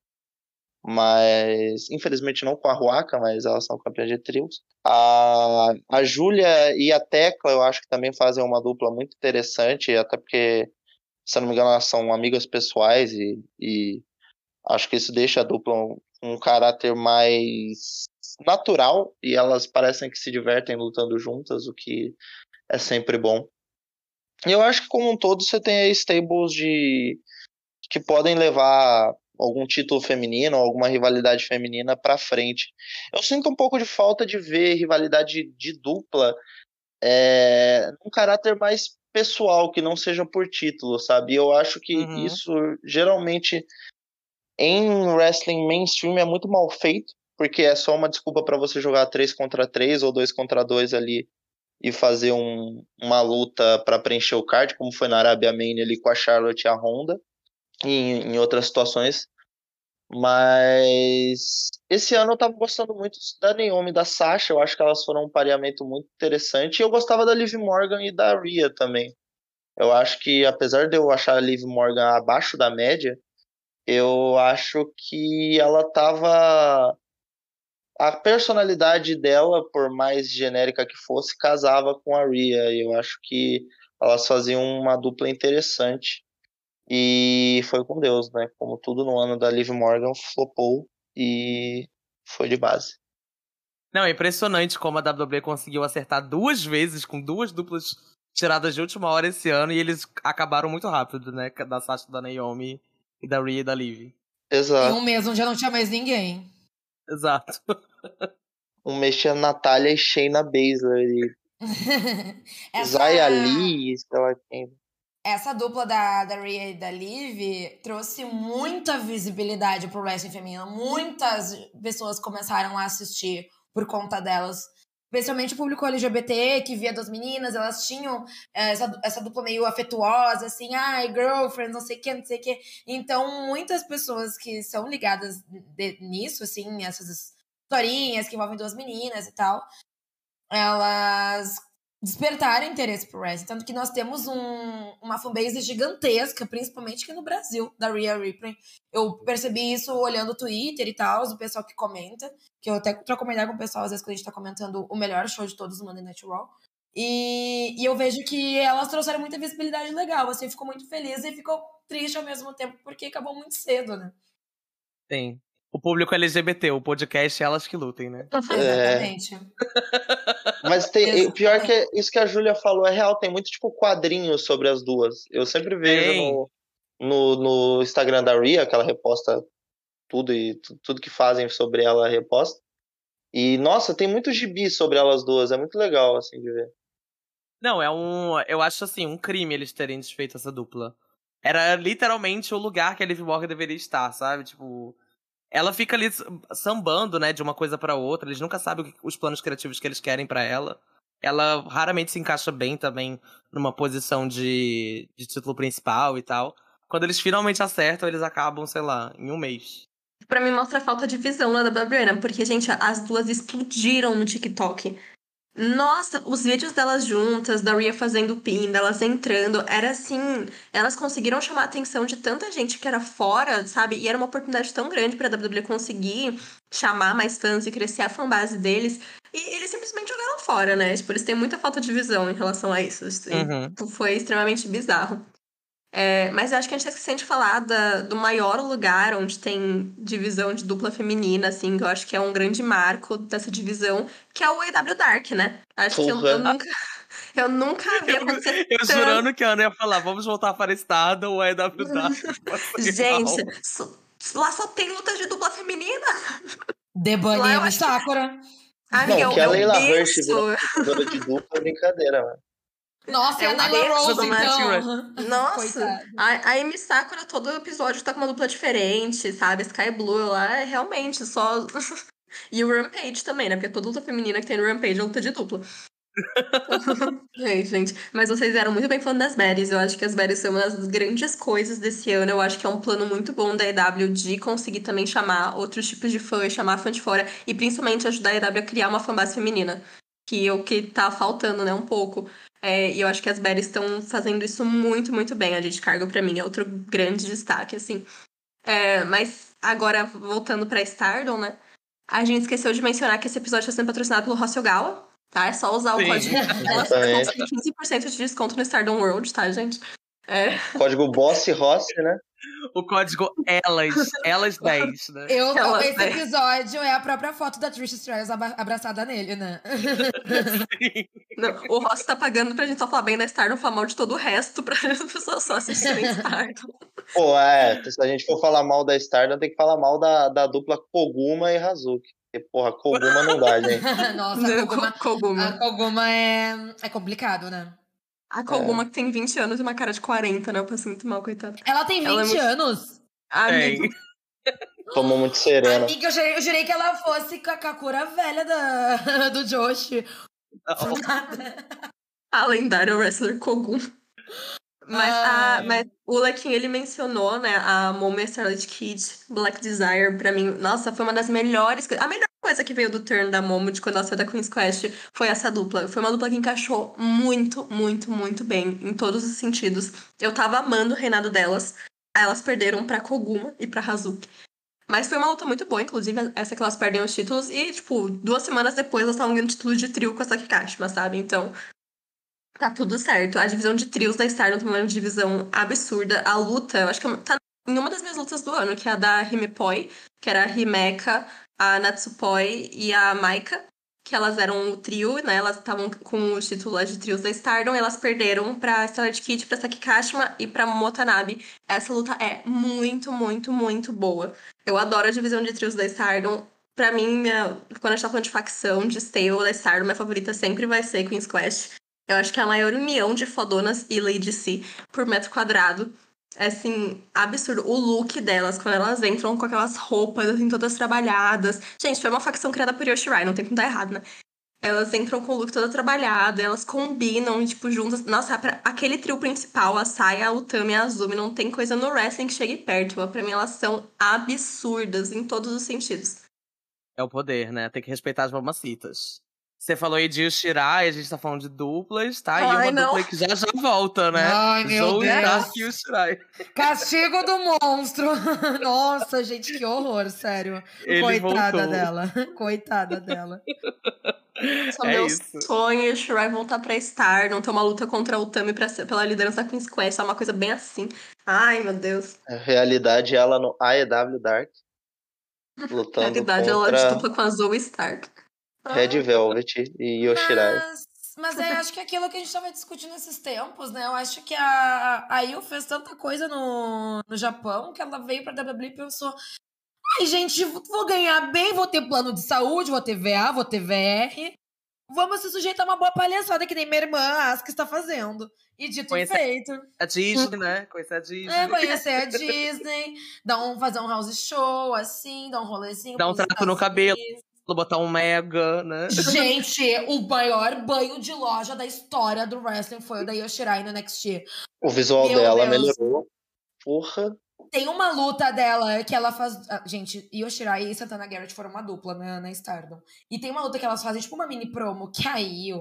mas infelizmente não com a Ruaka, mas elas são campeãs de trios. A, a Júlia e a Tecla eu acho que também fazem uma dupla muito interessante, até porque, se não me engano, elas são amigas pessoais e, e acho que isso deixa a dupla um, um caráter mais natural e elas parecem que se divertem lutando juntas, o que é sempre bom. E eu acho que como um todo você tem aí stables de que podem levar algum título feminino, alguma rivalidade feminina para frente. Eu sinto um pouco de falta de ver rivalidade de dupla é, num caráter mais pessoal, que não seja por título, sabe? Eu acho que Uhum. isso geralmente em wrestling mainstream é muito mal feito, porque é só uma desculpa para você jogar 3 contra 3 ou 2 contra 2 ali e fazer um, uma luta para preencher o card, como foi na Arabia Mania ali com a Charlotte e a Honda, em, em outras situações. Mas esse ano eu tava gostando muito da Naomi e da Sasha, eu acho que elas foram um pareamento muito interessante, e eu gostava da Liv Morgan e da Rhea também. Eu acho que, apesar de eu achar a Liv Morgan abaixo da média, eu acho que ela tava. A personalidade dela, por mais genérica que fosse, casava com a Rhea. E eu acho que elas faziam uma dupla interessante. E foi com Deus, né? Como tudo no ano da Liv Morgan, flopou e foi de base. Não, é impressionante como a WWE conseguiu acertar duas vezes com duas duplas tiradas de última hora esse ano e eles acabaram muito rápido, né? Da Sasha, da Naomi e da Rhea e da Liv. Em Exato. um mês onde já não tinha mais ninguém. Exato. Um mexia Natália e Shayna Baszler e Essa- Zaya Lee, sei lá quem. Essa dupla da, da Rhea e da Liv trouxe muita visibilidade pro wrestling feminino. Muitas pessoas começaram a assistir por conta delas. Especialmente o público LGBT que via duas meninas, elas tinham eh, essa, essa dupla meio afetuosa, assim, ai, girlfriend, não sei o que, não sei o que. Então, muitas pessoas que são ligadas de- nisso, assim, essas historinhas que envolvem duas meninas e tal, elas despertaram interesse pro wrestling. Tanto que nós temos um, uma fanbase gigantesca, principalmente aqui no Brasil, da Rhea Ripley. Eu percebi isso olhando o Twitter e tal, o pessoal que comenta, que eu até troco uma ideia com o pessoal, às vezes, quando a gente tá comentando o melhor show de todos, o Monday Night Raw. E, e eu vejo que elas trouxeram muita visibilidade legal, assim, ficou muito feliz e ficou triste ao mesmo tempo, porque acabou muito cedo, né? Tem. O público LGBT, o podcast Elas que Lutem, né? Exatamente. Mas tem, o pior que é, isso que a Júlia falou é real, tem muito tipo quadrinhos sobre as duas. Eu sempre vejo no, no, no Instagram da Ria, que ela reposta tudo e tu- tudo que fazem sobre ela reposta. E nossa, tem muito gibi sobre elas duas, é muito legal assim de ver. Não, é um. Eu acho assim, um crime eles terem desfeito essa dupla. era literalmente o lugar que a Liv Morgan deveria estar, sabe? Tipo, ela fica ali sambando, né, de uma coisa para outra. Eles nunca sabem os planos criativos que eles querem para ela. Ela raramente se encaixa bem também numa posição de, de título principal e tal. Quando eles finalmente acertam, eles acabam, sei lá, em um mês. Pra mim mostra a falta de visão lá da Babriana, porque, gente, as duas explodiram no TikTok. Nossa, os vídeos delas juntas, da Ria fazendo pin, delas entrando, era assim. Elas conseguiram chamar a atenção de tanta gente que era fora, sabe? E era uma oportunidade tão grande pra WWE conseguir chamar mais fãs e crescer a fanbase deles. E eles simplesmente jogaram fora, né? Tipo, eles têm muita falta de visão em relação a isso. Uhum. Foi extremamente bizarro. É, mas eu acho que a gente tá esquecendo de falar da, do maior lugar onde tem divisão de dupla feminina, assim, que eu acho que é um grande marco dessa divisão, que é o EW Dark, né? Acho Porra. que eu, eu, nunca. Eu nunca vi acontecer. Eu, eu tanto... jurando que a Ana ia falar, vamos voltar para estado ou EW Dark. gente, so, lá só tem lutas de dupla feminina. Debanima Sakura. Amiga, Não, que a Leila Hirsch virou de dupla é brincadeira, mano. Nossa, é a Nyla Rose, então. Nossa, a, a Amy Sakura, todo episódio tá com uma dupla diferente, sabe? Sky Blue lá é realmente só... e o Rampage também, né? Porque toda luta feminina que tem no Rampage é luta de dupla. é, gente, mas vocês eram muito bem falando das berries. Eu acho que as berries são uma das grandes coisas desse ano. Eu acho que é um plano muito bom da EW de conseguir também chamar outros tipos de fãs, chamar fã de fora e principalmente ajudar a EW a criar uma fanbase feminina. Que é o que tá faltando, né? Um pouco. É, e eu acho que as berries estão fazendo isso muito, muito bem. A gente cargo para mim é outro grande destaque, assim. É, mas agora, voltando pra Stardom, né? A gente esqueceu de mencionar que esse episódio está sendo patrocinado pelo Rossio Gala, tá? É só usar Sim. o código conseguir 15% de desconto no Stardom World, tá, gente? É. Código Boss Rossi, né? O código Elas, Elas 10, né? Eu, elas esse 10. episódio é a própria foto da Trisha Stratus abraçada nele, né? Não, o Ross tá pagando pra gente só falar bem da Stardom, falar mal de todo o resto, pra as pessoas só assistirem Stardom. Pô, é, se a gente for falar mal da Stardom, tem que falar mal da, da dupla Koguma e Hazuki. Porque, porra, Koguma não dá, gente. Nossa, a Koguma, Koguma. A Koguma é, é complicado, né? A Koguma é. que tem 20 anos e uma cara de 40, né? Eu passo muito mal, coitada. Ela tem 20 ela é muito... anos? Amigo. Tomou muito serena. Amiga, eu jurei, eu jurei que ela fosse com a Kakura velha da, do Josh. a lendária wrestler Koguma. Mas, a, mas o Lequim, ele mencionou, né, a Momo Starlight Kid, Black Desire, pra mim, nossa, foi uma das melhores A melhor coisa que veio do turn da Momo de quando ela saiu da Queen's Quest foi essa dupla. Foi uma dupla que encaixou muito, muito, muito bem, em todos os sentidos. Eu tava amando o reinado delas. Elas perderam pra Koguma e pra Hazuki. Mas foi uma luta muito boa, inclusive essa que elas perdem os títulos. E, tipo, duas semanas depois elas estavam ganhando título de trio com a Saki Kashima, sabe? Então, Tá tudo certo. A divisão de trios da Stardom também é uma divisão absurda. A luta, eu acho que tá em uma das minhas lutas do ano, que é a da Himepoi, que era a Himeka, a Natsupoi e a Maika, que elas eram o trio, né? Elas estavam com os títulos de trios da Stardom, elas perderam pra Starlight Kid, pra Saki Kashima e pra Motanabe. Essa luta é muito, muito, muito boa. Eu adoro a divisão de trios da Stardom. Pra mim, minha... quando a gente tá falando de facção, de stable da Stardom, minha favorita sempre vai ser Queen's Quest. Eu acho que é a maior união de fodonas e Lady C por metro quadrado. É assim, absurdo. O look delas, quando elas entram com aquelas roupas, assim, todas trabalhadas. Gente, foi uma facção criada por Yoshirai, não tem como dar errado, né? Elas entram com o look todo trabalhado, elas combinam, tipo, juntas. Nossa, pra aquele trio principal, a Saia, a Utami e a Azumi, não tem coisa no wrestling que chegue perto. Pra mim, elas são absurdas em todos os sentidos. É o poder, né? Tem que respeitar as mamacitas. Você falou aí de Shirai, a gente tá falando de duplas, tá? Ai, e uma não. dupla que já já volta, né? Ai, meu Zoe Deus. e o Shirai. Castigo do monstro. Nossa, gente, que horror, sério. Ele Coitada voltou. dela. Coitada dela. Só é meu isso. sonho o Shirai voltar pra Star, não ter uma luta contra o Tami pra, pela liderança da Queen's Quest, é uma coisa bem assim. Ai, meu Deus. A realidade, ela no AEW Dark. Lutando realidade, contra... ela disputa com a Zoe Stark. Red Velvet e Yoshirai. Mas, mas é, acho que é aquilo que a gente estava discutindo nesses tempos, né? Eu acho que a, a Io fez tanta coisa no, no Japão que ela veio pra WWE e pensou: ai, gente, vou ganhar bem, vou ter plano de saúde, vou ter VA, vou ter VR. vamos se sujeitar a uma boa palhaçada que nem minha irmã a Asuka está fazendo. E dito Conhecer- e feito. A Disney, né? Conhecer a Disney. É, conhecer a Disney, dar um, fazer um house show, assim, dar um rolezinho. Dar um trato no cabelo. Unidos. Botar um mega, né? Gente, o maior banho de loja da história do wrestling foi o da Yoshirai no NXT. O visual Meu dela Deus. melhorou. Porra. Tem uma luta dela que ela faz. ah, Gente, Yoshirai e Santana Garrett foram uma dupla na, na Stardom. E tem uma luta que elas fazem, tipo uma mini promo, que aí.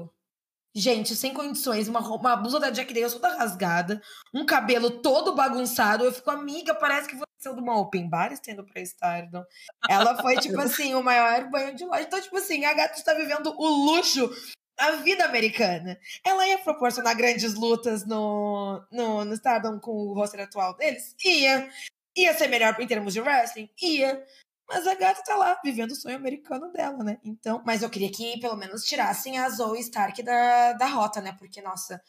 Gente, sem condições, uma, uma blusa da Jack Daniels toda rasgada, um cabelo todo bagunçado. Eu fico, amiga, parece que você saiu de uma open bar estendo pra Stardom. Ela foi, tipo assim, o maior banho de loja. Então, tipo assim, a gata está vivendo o luxo, a vida americana. Ela ia proporcionar grandes lutas no, no, no Stardom com o roster atual deles? Ia. Ia ser melhor em termos de wrestling? Ia. Mas a gata tá lá, vivendo o sonho americano dela, né? Então, mas eu queria que pelo menos tirassem a Zoe Stark da, da rota, né? Porque, nossa,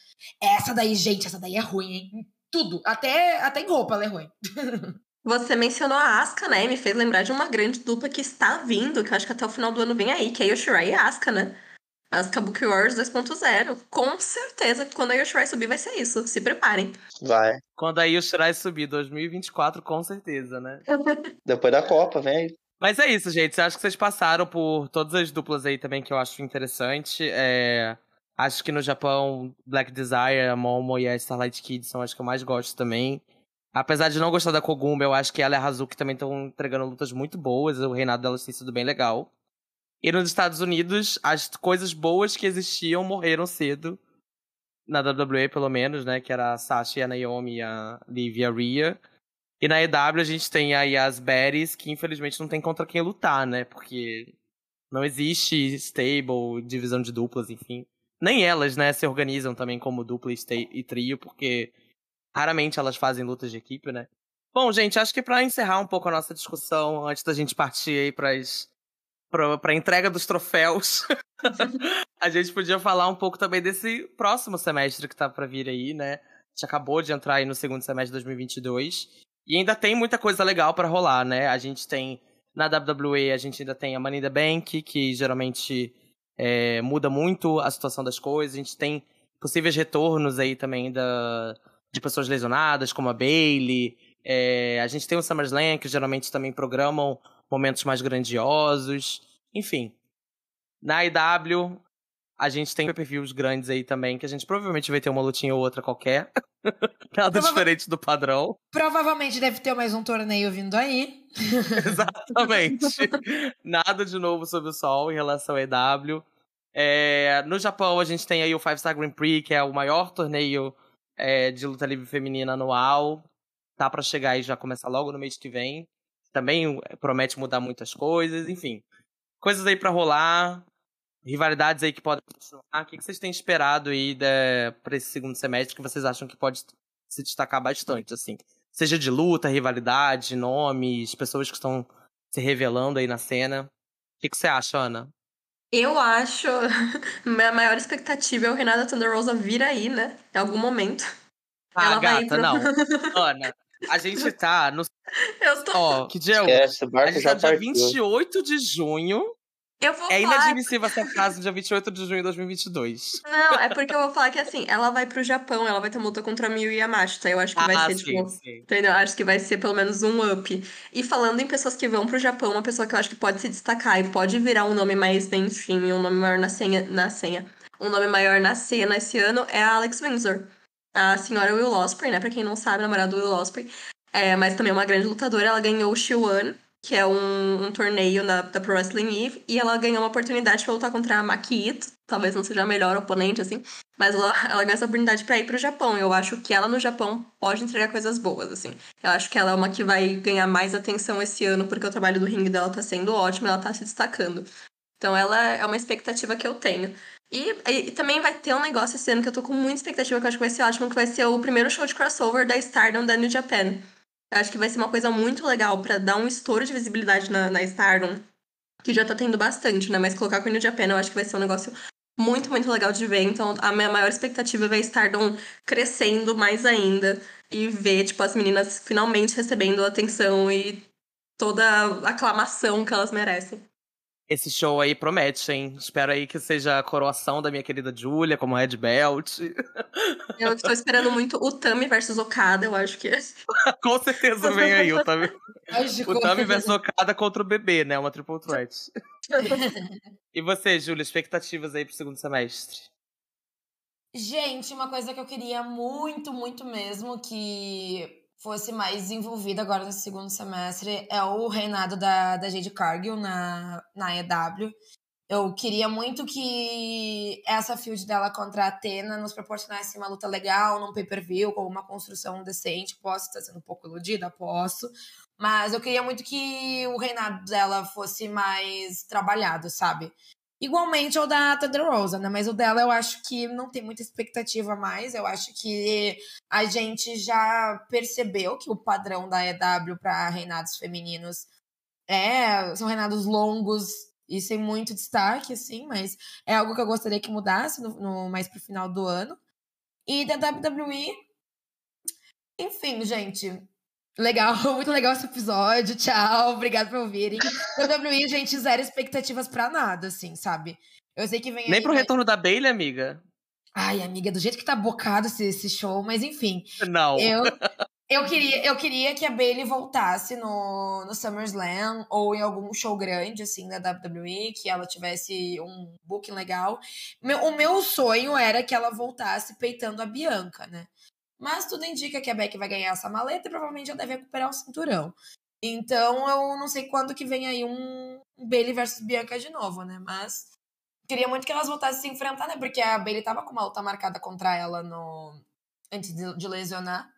essa daí, gente, essa daí é ruim, hein? Tudo. Até, até em roupa ela é ruim. Você mencionou a Asuka, né? Me fez lembrar de uma grande dupla que está vindo, que eu acho que até o final do ano vem aí, que é Yoshirai e a Asuka, né? Asuka Book Wars 2.0. Com certeza que quando a Yoshirai subir vai ser isso. Se preparem. Vai. Quando aí o Shirai subir 2024, com certeza, né? Depois da Copa, vem aí. Mas é isso, gente. Acho que vocês passaram por todas as duplas aí também que eu acho interessante. É, Acho que no Japão, Black Desire, a Momo e a Starlight Kid são as que eu mais gosto também. Apesar de não gostar da Koguma, eu acho que ela e a Hazuki também estão entregando lutas muito boas. O reinado delas tem sido bem legal. E nos Estados Unidos, as coisas boas que existiam morreram cedo. Na WWE, pelo menos, né? Que era a Sasha e a Naomi a Liv e a Rhea. E na EW a gente tem aí as Berries, que infelizmente não tem contra quem lutar, né? Porque não existe stable, divisão de duplas, enfim. Nem elas, né, se organizam também como dupla e, trio, porque raramente elas fazem lutas de equipe, né? Bom, gente, acho que pra encerrar um pouco a nossa discussão, antes da gente partir aí pras, pra, pra entrega dos troféus, a gente podia falar um pouco também desse próximo semestre que tá pra vir aí, né? A gente acabou de entrar aí no segundo semestre de 2022. E ainda tem muita coisa legal pra rolar, né? A gente tem. Na WWE, a gente ainda tem a Money in the Bank, que geralmente é, muda muito a situação das coisas. A gente tem possíveis retornos aí também da, de pessoas lesionadas, como a Bailey. É, a gente tem o SummerSlam, que geralmente também programam momentos mais grandiosos. Enfim. Na IW, a gente tem pay-per-views grandes aí também, que a gente provavelmente vai ter uma lutinha ou outra qualquer. Nada Prova- diferente do padrão. Provavelmente deve ter mais um torneio vindo aí. Exatamente. Nada de novo sobre o sol em relação ao EW. É, no Japão, a gente tem aí o Five Star Grand Prix, que é o maior torneio é, de luta livre feminina anual. Tá pra chegar e já começar logo no mês que vem. Também é, promete mudar muitas coisas, enfim. Coisas aí pra rolar. Rivalidades aí que podem continuar. O que que vocês têm esperado aí de, pra esse segundo semestre que vocês acham que pode se destacar bastante, assim? Seja de luta, rivalidade, nomes, pessoas que estão se revelando aí na cena. O que, que você acha, Ana? Eu acho. Minha maior expectativa é o Renata Thunder Rosa vir aí, né? Em algum momento. Ah, Ela vai gata, pro- não. Ana, a gente tá no. Eu tô. Ó, que dia é hoje? A gente já tá dia partiu. 28 de junho. Eu vou É falar. inadmissível essa frase no dia 28 de junho de 2022. Não, é porque eu vou falar que assim, ela vai pro Japão, ela vai ter uma luta contra a Miyu Yamashita. Eu acho que vai ah, ser, sim, tipo. sim. Entendeu? Acho que vai ser pelo menos um up. E falando em pessoas que vão pro Japão, uma pessoa que eu acho que pode se destacar e pode virar um nome mais mainstream, um nome maior na senha, na senha. Um nome maior na cena esse ano é a Alex Windsor. A senhora Will Ospreay, né? Pra quem não sabe, namorada do Will Ospreay. É, mas também é uma grande lutadora. Ela ganhou o Shiwan, que é um, um torneio da Pro Wrestling Eve. E ela ganhou uma oportunidade pra lutar contra a Maki Ito. Talvez não seja a melhor oponente, assim. Mas ela, ela ganhou essa oportunidade pra ir pro Japão. Eu acho que ela no Japão pode entregar coisas boas, assim. Eu acho que ela é uma que vai ganhar mais atenção esse ano, porque o trabalho do ringue dela tá sendo ótimo, ela tá se destacando. Então ela é uma expectativa que eu tenho. E- e também vai ter um negócio esse ano que eu tô com muita expectativa, que eu acho que vai ser ótimo, que vai ser o primeiro show de crossover da Stardom da New Japan. Eu acho que vai ser uma coisa muito legal pra dar um estouro de visibilidade na, na Stardom, que já tá tendo bastante, né? Mas colocar com New Japan eu acho que vai ser um negócio muito, muito legal de ver. Então, a minha maior expectativa é ver Stardom crescendo mais ainda e ver, tipo, as meninas finalmente recebendo atenção e toda a aclamação que elas merecem. Esse show aí promete, hein? Espero aí que seja a coroação da minha querida Julia como Red Belt. Eu estou esperando muito o Tami versus Okada, eu acho que é. Com certeza vem aí o Tami. O Tami versus Okada contra o bebê, né? Uma triple threat. e você, Júlia, expectativas aí pro segundo semestre? Gente, uma coisa que eu queria muito, muito mesmo que fosse mais desenvolvida agora no segundo semestre é o reinado da, da Jade Cargill na, na EW. Eu queria muito que essa field dela contra a Atena nos proporcionasse uma luta legal, num pay-per-view, com uma construção decente. Posso estar sendo um pouco iludida? Posso. Mas eu queria muito que o reinado dela fosse mais trabalhado, sabe? Igualmente ao da Thunder Rosa, né? Mas o dela eu acho que não tem muita expectativa mais. Eu acho que a gente já percebeu que o padrão da EW para reinados femininos é são reinados longos e sem muito destaque, assim, mas é algo que eu gostaria que mudasse no, no mais pro final do ano. E da WWE, enfim, gente, Legal, muito legal esse episódio. Tchau, obrigado por ouvirem. WWE, gente, zero expectativas pra nada, assim, sabe? Eu sei que vem Nem aí, pro vai- retorno da Bailey, amiga? Ai, amiga, do jeito que tá bocado esse, esse show, mas enfim. Não. Eu, eu, queria, eu queria que a Bailey voltasse no, no SummerSlam ou em algum show grande, assim, da WWE, que ela tivesse um booking legal. Meu- o meu sonho era que ela voltasse peitando a Bianca, né? Mas tudo indica que a Beck vai ganhar essa maleta e provavelmente já deve recuperar o cinturão. Então eu não sei quando que vem aí um Bailey versus Bianca de novo, né? Mas queria muito que elas voltassem a se enfrentar, né? Porque a Bailey tava com uma luta marcada contra ela no antes de lesionar.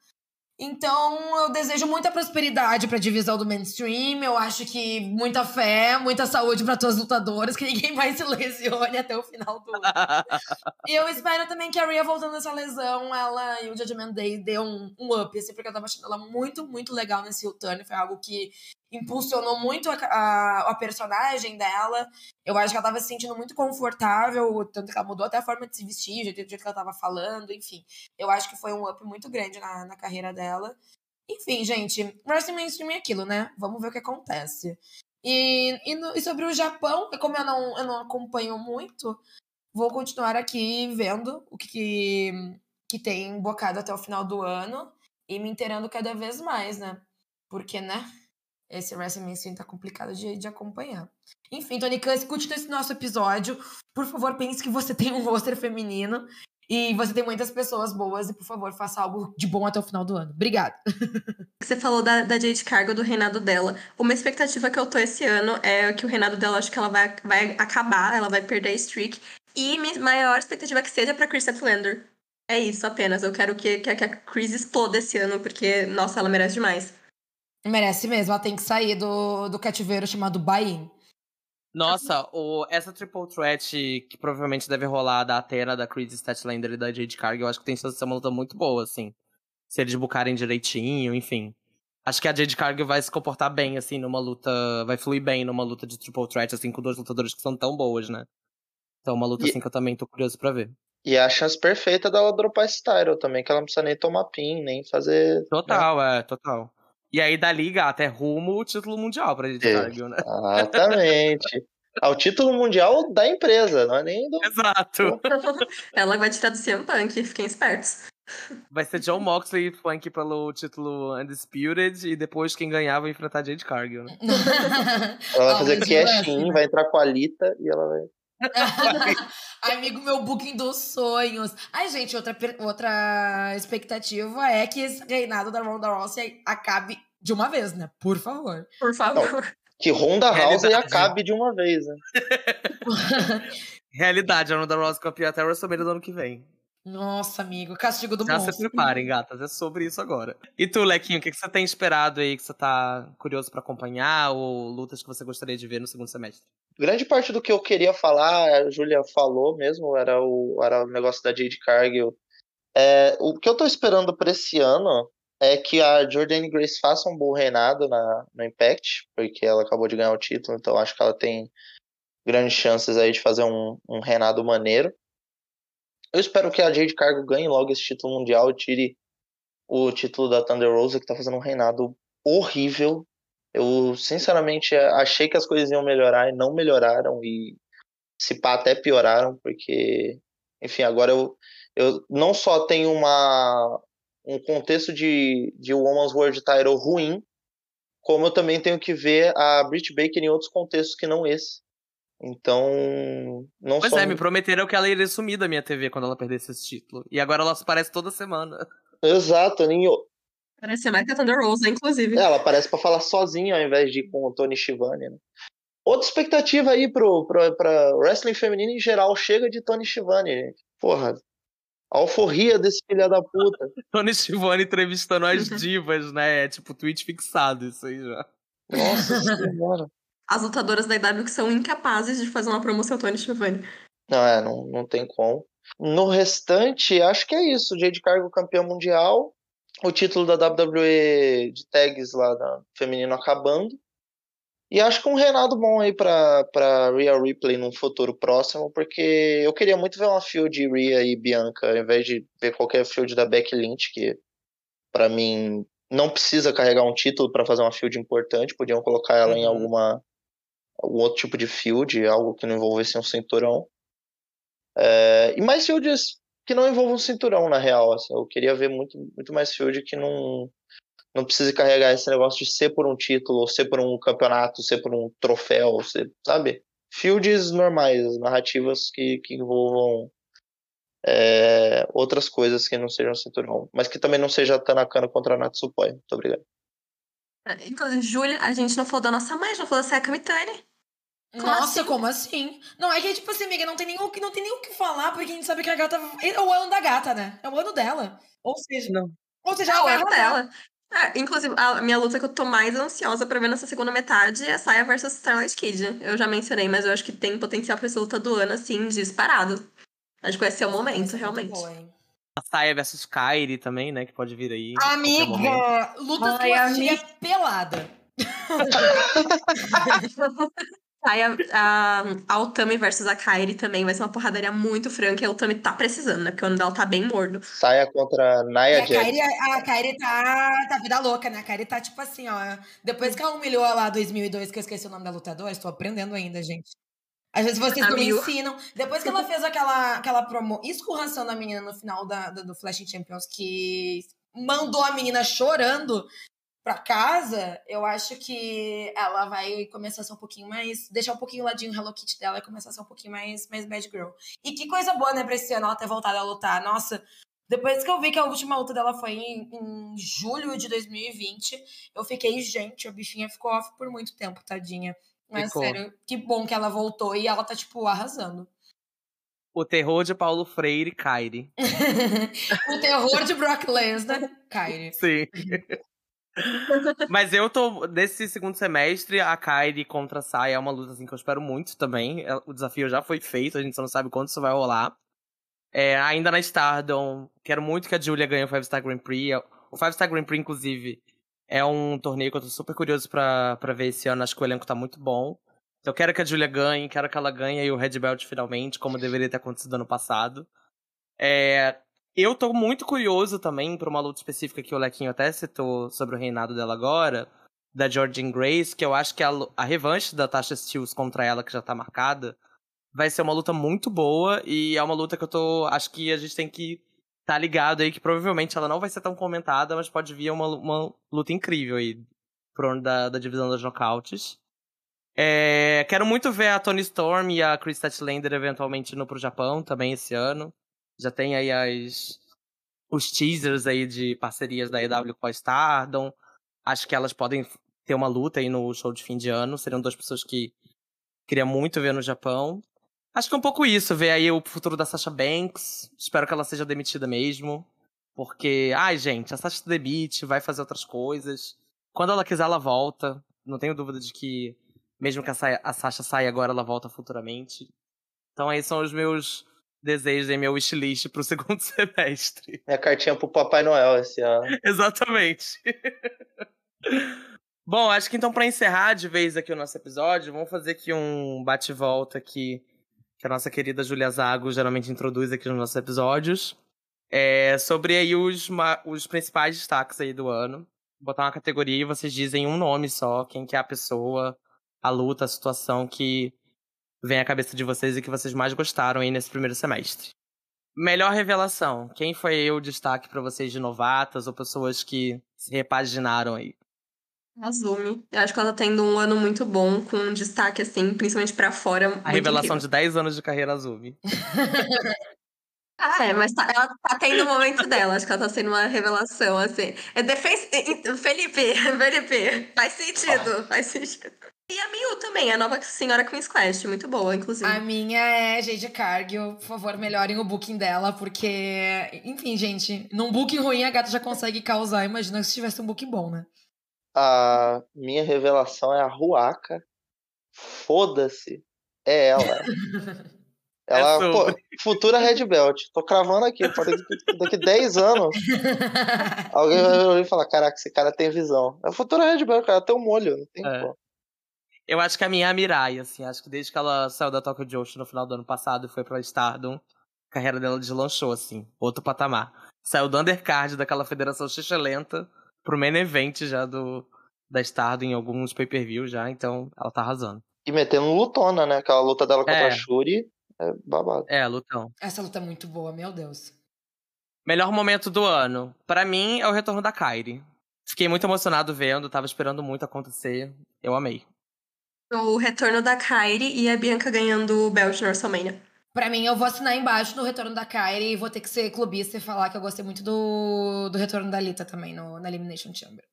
Então, eu desejo muita prosperidade pra divisão do mainstream. Eu acho que muita fé, muita saúde pra todas as lutadoras, que ninguém mais se lesione até o final do ano. E eu espero também que a Rhea, voltando dessa lesão, ela e o Judgment Day dê um, um up, assim, porque eu tava achando ela muito, muito legal nesse return. Foi algo que impulsionou muito a, a, a personagem dela. Eu acho que ela tava se sentindo muito confortável, tanto que ela mudou até a forma de se vestir, o jeito que ela tava falando, enfim. Eu acho que foi um up muito grande na, na carreira dela. Enfim, gente, wrestling mainstream é aquilo, né? Vamos ver o que acontece. E, e, no- e sobre o Japão, como eu não, eu não acompanho muito, vou continuar aqui vendo o que, que, que tem bocado até o final do ano e me inteirando cada vez mais, né? Porque, né? Esse wrestling mainstream tá complicado de, de acompanhar. Enfim, Tony Khan, escute esse nosso episódio. Por favor, pense que você tem um roster feminino e você tem muitas pessoas boas e, por favor, faça algo de bom até o final do ano. Obrigada. Você falou da, da Jade Cargo, do reinado dela. Uma expectativa que eu tô esse ano é que o reinado dela, acho que ela vai, vai acabar, ela vai perder a streak. E minha maior expectativa é que seja pra Chris Statlander. É isso apenas. Eu quero que, que, que a Chris exploda esse ano, porque, nossa, ela merece demais. Merece mesmo, ela tem que sair do, do cativeiro chamado Bain. Nossa, o, essa triple threat que provavelmente deve rolar da Athena, da Chris Statlander e da Jade Cargill, eu acho que tem chance de ser uma luta muito boa, assim. Se eles bucarem direitinho, enfim. Acho que a Jade Cargill vai se comportar bem, assim, numa luta. Vai fluir bem numa luta de triple threat, assim, com dois lutadores que são tão boas, né? Então, uma luta E- assim que eu também tô curioso pra ver. E é a chance perfeita dela dropar esse title também, que ela não precisa nem tomar pin, nem fazer. Total, é, total. E aí, dali, gata, é rumo o título mundial pra Jade É. Cargill, né? Exatamente. Ao título mundial da empresa, não é nem do. Exato. ela vai tirar do CM Punk, fiquem espertos. Vai ser John Moxley e Funk pelo título Undisputed e depois quem ganhar vai enfrentar Jade Cargill, né? Ela vai fazer mas cash assim, in, né? vai entrar com a Lita e ela vai. Amigo, meu booking dos sonhos. Ai, gente, outra, outra expectativa é que esse reinado da Ronda Rousey acabe de uma vez, né? Por favor. Por favor. Que Ronda House Realidade. acabe de uma vez, né? Realidade, a Ronda Rousey campeã até o WrestleMania do ano que vem. Nossa, amigo, castigo do Já se monstro. preparem, gatas, é sobre isso agora. E tu, Lequinho, o que, que você tem esperado aí, que você tá curioso pra acompanhar, ou lutas que você gostaria de ver no segundo semestre? Grande parte do que eu queria falar, a Julia falou mesmo, era o, era o negócio da Jade Cargill. É, o que eu tô esperando pra esse ano é que a Jordan Grace faça um bom reinado na, no Impact, porque ela acabou de ganhar o título, então acho que ela tem grandes chances aí de fazer um, um reinado maneiro. Eu espero que a Jade Cargill ganhe logo esse título mundial e tire o título da Thunder Rosa, que tá fazendo um reinado horrível. Eu, sinceramente, achei que as coisas iam melhorar e não melhoraram, e se pá, até pioraram, porque, enfim, agora eu, eu não só tenho uma, um contexto de, de Woman's World Title ruim, como eu também tenho que ver a Britt Baker em outros contextos que não esse. Então, não Pois só... é, me prometeram que ela iria sumir da minha TV quando ela perdesse esse título. E agora ela aparece toda semana. Exato, nem... Parece mais que a Thunder Rosa, inclusive. É, ela aparece para falar sozinha ao invés de ir com o Tony Schiavone, né? Outra expectativa aí pro, pro, pra wrestling feminino em geral, chega de Tony Schiavone, gente. Porra, a alforria desse filho da puta. Tony Schiavone entrevistando as divas, né? É tipo tweet fixado isso aí já. Nossa senhora. As lutadoras da IW que são incapazes de fazer uma promoção Tony Schiavone. Não, é, não, não tem como. No restante, acho que é isso. Jade Cargo campeão mundial. O título da WWE de tags lá da feminino acabando. E acho que um reinado bom aí pra, pra Rhea Ripley num futuro próximo, porque eu queria muito ver uma field Rhea e Bianca, ao invés de ver qualquer field da Becky Lynch, que para mim não precisa carregar um título para fazer uma field importante, podiam colocar ela uhum. em alguma algum outro tipo de field, algo que não envolvesse um cinturão. É, e mais fields que não envolvam um cinturão, na real. Assim, eu queria ver muito, muito mais field que não, não precise carregar esse negócio de ser por um título, ou ser por um campeonato, ser por um troféu, ser, sabe? Fields normais, narrativas que, que envolvam é, outras coisas que não sejam cinturão, mas que também não seja Tanakana contra Natsupoi. Muito obrigado. Inclusive, Júlia, a gente não falou da nossa mãe, não falou da Sayaka Mitani. Como Nossa, assim? como assim? Não, é que, tipo assim, amiga, não tem nem o que, não tem nem o que falar, porque a gente sabe que a gata. É o ano da gata, né? É o ano dela. Ou seja. Não. Ou seja, é o ano dela. É, inclusive, a minha luta que eu tô mais ansiosa pra ver nessa segunda metade é a Saia versus Starlight Kid. Eu já mencionei, mas eu acho que tem potencial pra essa luta do ano, assim, disparado. Acho que vai ser o momento, realmente. Boa, a Saia versus Kairi também, né? Que pode vir aí. Amiga! Lutas Ai, que eu amiga... pelada. Aí a, a, a Otami versus a Kairi também vai ser uma porradaria muito franca. E a Otami tá precisando, né? Porque o ano dela tá bem mordo. Saia contra Naya Jax. A Kairi, a Kairi tá, tá vida louca, né? A Kairi tá tipo assim, ó. Depois que ela humilhou lá 2002, que eu esqueci o nome da lutadora, estou aprendendo ainda, gente. Às vezes vocês não me ensinam. Depois que ela fez aquela, aquela promo, escorração da menina no final da, da, do Flash Champions, que mandou a menina chorando para casa, eu acho que ela vai começar a ser um pouquinho mais. deixar um pouquinho o ladinho Hello Kitty dela e começar a ser um pouquinho mais, mais bad girl. E que coisa boa, né, pra esse ano ela ter voltado a lutar. Nossa, depois que eu vi que a última luta dela foi em, em julho de 2020, eu fiquei, gente, a bichinha ficou off por muito tempo, tadinha. Mas ficou. sério, que bom que ela voltou e ela tá, tipo, arrasando. O terror de Paulo Freire, Kairi. o terror de Brock Lesnar, Kairi. Sim. Mas eu tô. Nesse segundo semestre, a Kairi contra a Sai é uma luta assim, que eu espero muito também. É, o desafio já foi feito, a gente só não sabe quando isso vai rolar. É, ainda na Stardom, quero muito que a Julia ganhe o Five Star Grand Prix. O Five Star Grand Prix, inclusive, é um torneio que eu tô super curioso pra, pra ver esse ano. Acho que o elenco tá muito bom. Então quero que a Julia ganhe, quero que ela ganhe o Red Belt finalmente, como deveria ter acontecido ano passado. É, eu tô muito curioso também pra uma luta específica que o Lequinho até citou sobre o reinado dela agora, da Georgian Grace, que eu acho que a, a revanche da Tasha Steels contra ela, que já tá marcada, vai ser uma luta muito boa e é uma luta que eu tô. Acho que a gente tem que tá ligado aí que provavelmente ela não vai ser tão comentada, mas pode vir uma, uma luta incrível aí pro da, da divisão das nocautes. É, quero muito ver a Tony Storm e a Chris Statlander eventualmente indo pro Japão também esse ano. Já tem aí as, os teasers aí de parcerias da EW com a Stardom. Acho que elas podem ter uma luta aí no show de fim de ano. Seriam duas pessoas que queria muito ver no Japão. Acho que é um pouco isso, ver aí o futuro da Sasha Banks. Espero que ela seja demitida mesmo. Porque, ai, gente, a Sasha demite, vai fazer outras coisas. Quando ela quiser, ela volta. Não tenho dúvida de que, mesmo que a Sasha saia agora, ela volta futuramente. Então, aí são os meus desejos em meu wishlist pro segundo semestre. Minha cartinha pro Papai Noel esse ano. Exatamente. Bom, acho que então para encerrar de vez aqui o nosso episódio, vamos fazer aqui um bate-volta aqui que a nossa querida Julia Zago geralmente introduz aqui nos nossos episódios. É, sobre aí os, os principais destaques aí do ano. botar uma categoria e vocês dizem um nome só, quem que é a pessoa, a luta, a situação que vem à cabeça de vocês e que vocês mais gostaram aí nesse primeiro semestre. Melhor revelação. Quem foi o destaque para vocês de novatas ou pessoas que se repaginaram aí? Azumi. Eu acho que ela tá tendo um ano muito bom, com um destaque, assim, principalmente para fora. A revelação incrível. de 10 anos de carreira Azumi. ah, é, mas tá, ela tá tendo o momento dela. Acho que ela tá sendo uma revelação, assim. É defense... Felipe, Felipe, faz sentido, faz sentido. E a Miu também, a nova senhora Queen's Quest, muito boa, inclusive. A minha é Jade Cargill, por favor, melhorem o booking dela, porque, enfim, gente, num booking ruim a gata já consegue causar, imagina se tivesse um booking bom, né? a minha revelação é a Ruaca. Foda-se. É ela. Ela, é pô, futura Red Belt. Tô cravando aqui, pô, daqui, daqui 10 anos. alguém vai ouvir e falar: Caraca, esse cara tem visão. É a futura Red Belt, cara, tem um molho, não tem é. Eu acho que a minha é a Mirai, assim. Acho que desde que ela saiu da Tokyo Joshi no final do ano passado e foi pra Stardom, a carreira dela deslanchou, assim. Outro patamar. Saiu do undercard daquela federação lenta pro main event já do, da Stardom em alguns pay-per-view já, então ela tá arrasando. E metendo lutona, né? Aquela luta dela contra é. a Shuri é babado. É, lutão. Essa luta é muito boa, meu Deus. Melhor momento do ano. para mim é o retorno da Kairi. Fiquei muito emocionado vendo, tava esperando muito acontecer. Eu amei. O retorno da Kairi e a Bianca ganhando o belt na WrestleMania. Pra mim, eu vou assinar embaixo no retorno da Kairi e vou ter que ser clubista e falar que eu gostei muito do, do retorno da Lita também no, na Elimination Chamber.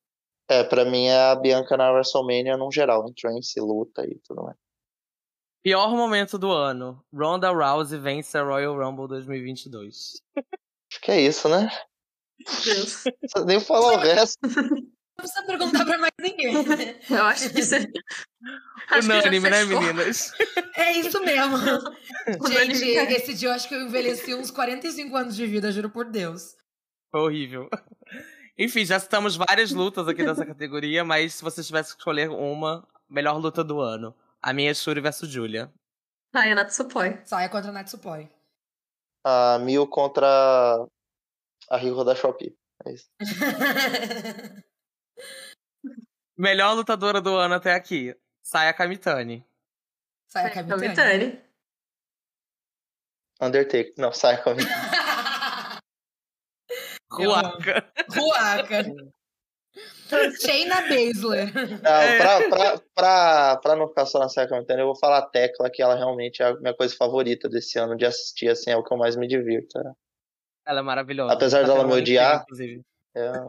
É, pra mim é a Bianca na WrestleMania no geral, em trance, luta e tudo mais. Pior momento do ano. Ronda Rousey vence a Royal Rumble 2022. Acho que é isso, né? Deus. Nem falar o resto. Não precisa perguntar pra mais ninguém. Eu acho que isso é... Unânime, né, meninas? É isso mesmo. Gente, esse dia eu acho que eu envelheci uns 45 anos de vida, juro por Deus. Foi horrível. Enfim, já citamos várias lutas aqui dessa categoria, mas se você tivesse que escolher uma, melhor luta do ano. A minha é Shuri versus Julia. Saia Natsupoi. Saia contra Natsupoi. A Mil contra a Rio da Shopee. É isso. Melhor lutadora do ano até aqui. Saya Kamitani. Saya Kamitani. Kamitani. Undertaker. Não, Saya Kamitani. Ruaca. Ruaca. Shayna Baszler. Não, pra, pra, pra, pra não ficar só na Saya Kamitani, eu vou falar a Tecla, que ela realmente é a minha coisa favorita desse ano de assistir, assim, é o que eu mais me divirto. Né? Ela é maravilhosa. Apesar dela me odiar, eu,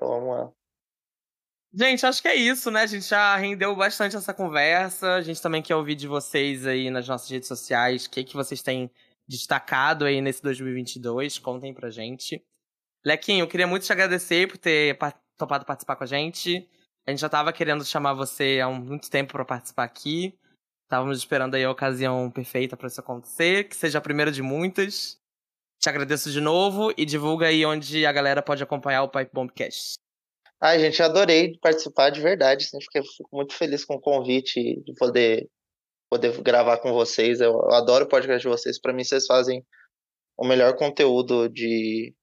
eu amo ela. Gente, acho que é isso, né? A gente já rendeu bastante essa conversa. A gente também quer ouvir de vocês aí nas nossas redes sociais. O que, que vocês têm destacado aí nesse 2022. Contem pra gente. Lequinho, eu queria muito te agradecer por ter topado participar com a gente. A gente já tava querendo chamar você há muito tempo para participar aqui. Estávamos esperando aí a ocasião perfeita para isso acontecer, que seja a primeira de muitas. Te agradeço de novo e divulga aí onde a galera pode acompanhar o Pipe Bombcast. Ai, gente, adorei participar de verdade. Assim, fiquei, fico muito feliz com o convite de poder, poder gravar com vocês. Eu, eu adoro o podcast de vocês. Para mim, vocês fazem o melhor conteúdo de,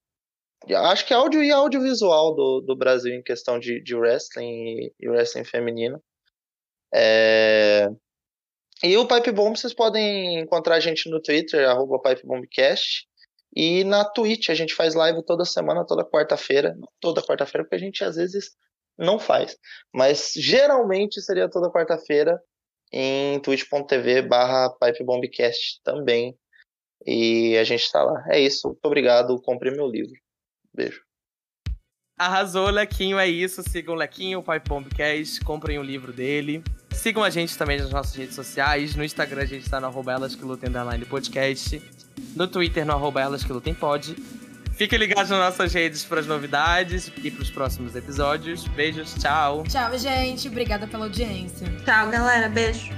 de, Acho que áudio e audiovisual do, do Brasil em questão de, de wrestling e, e wrestling feminino. É... E o Pipe Bomb, vocês podem encontrar a gente no Twitter, arroba PipeBombcast. E na Twitch a gente faz live toda semana, toda quarta-feira. Toda quarta-feira, porque a gente às vezes não faz. Mas geralmente seria toda quarta-feira em twitch.tv barra pipebombcast também. E a gente tá lá. É isso. Muito obrigado. Compre meu livro. Beijo. Arrasou, Lequinho. É isso. Sigam o Lequinho, o Pipe Bombcast. Comprem o livro dele. Sigam a gente também nas nossas redes sociais. No Instagram a gente tá no arroba elas que lutem podcast no Twitter no arroba elas que lutem pode. Fiquem ligados nas nossas redes para as novidades e para os próximos episódios. Beijos, tchau. Tchau, gente. Obrigada pela audiência. Tchau, galera. Beijo.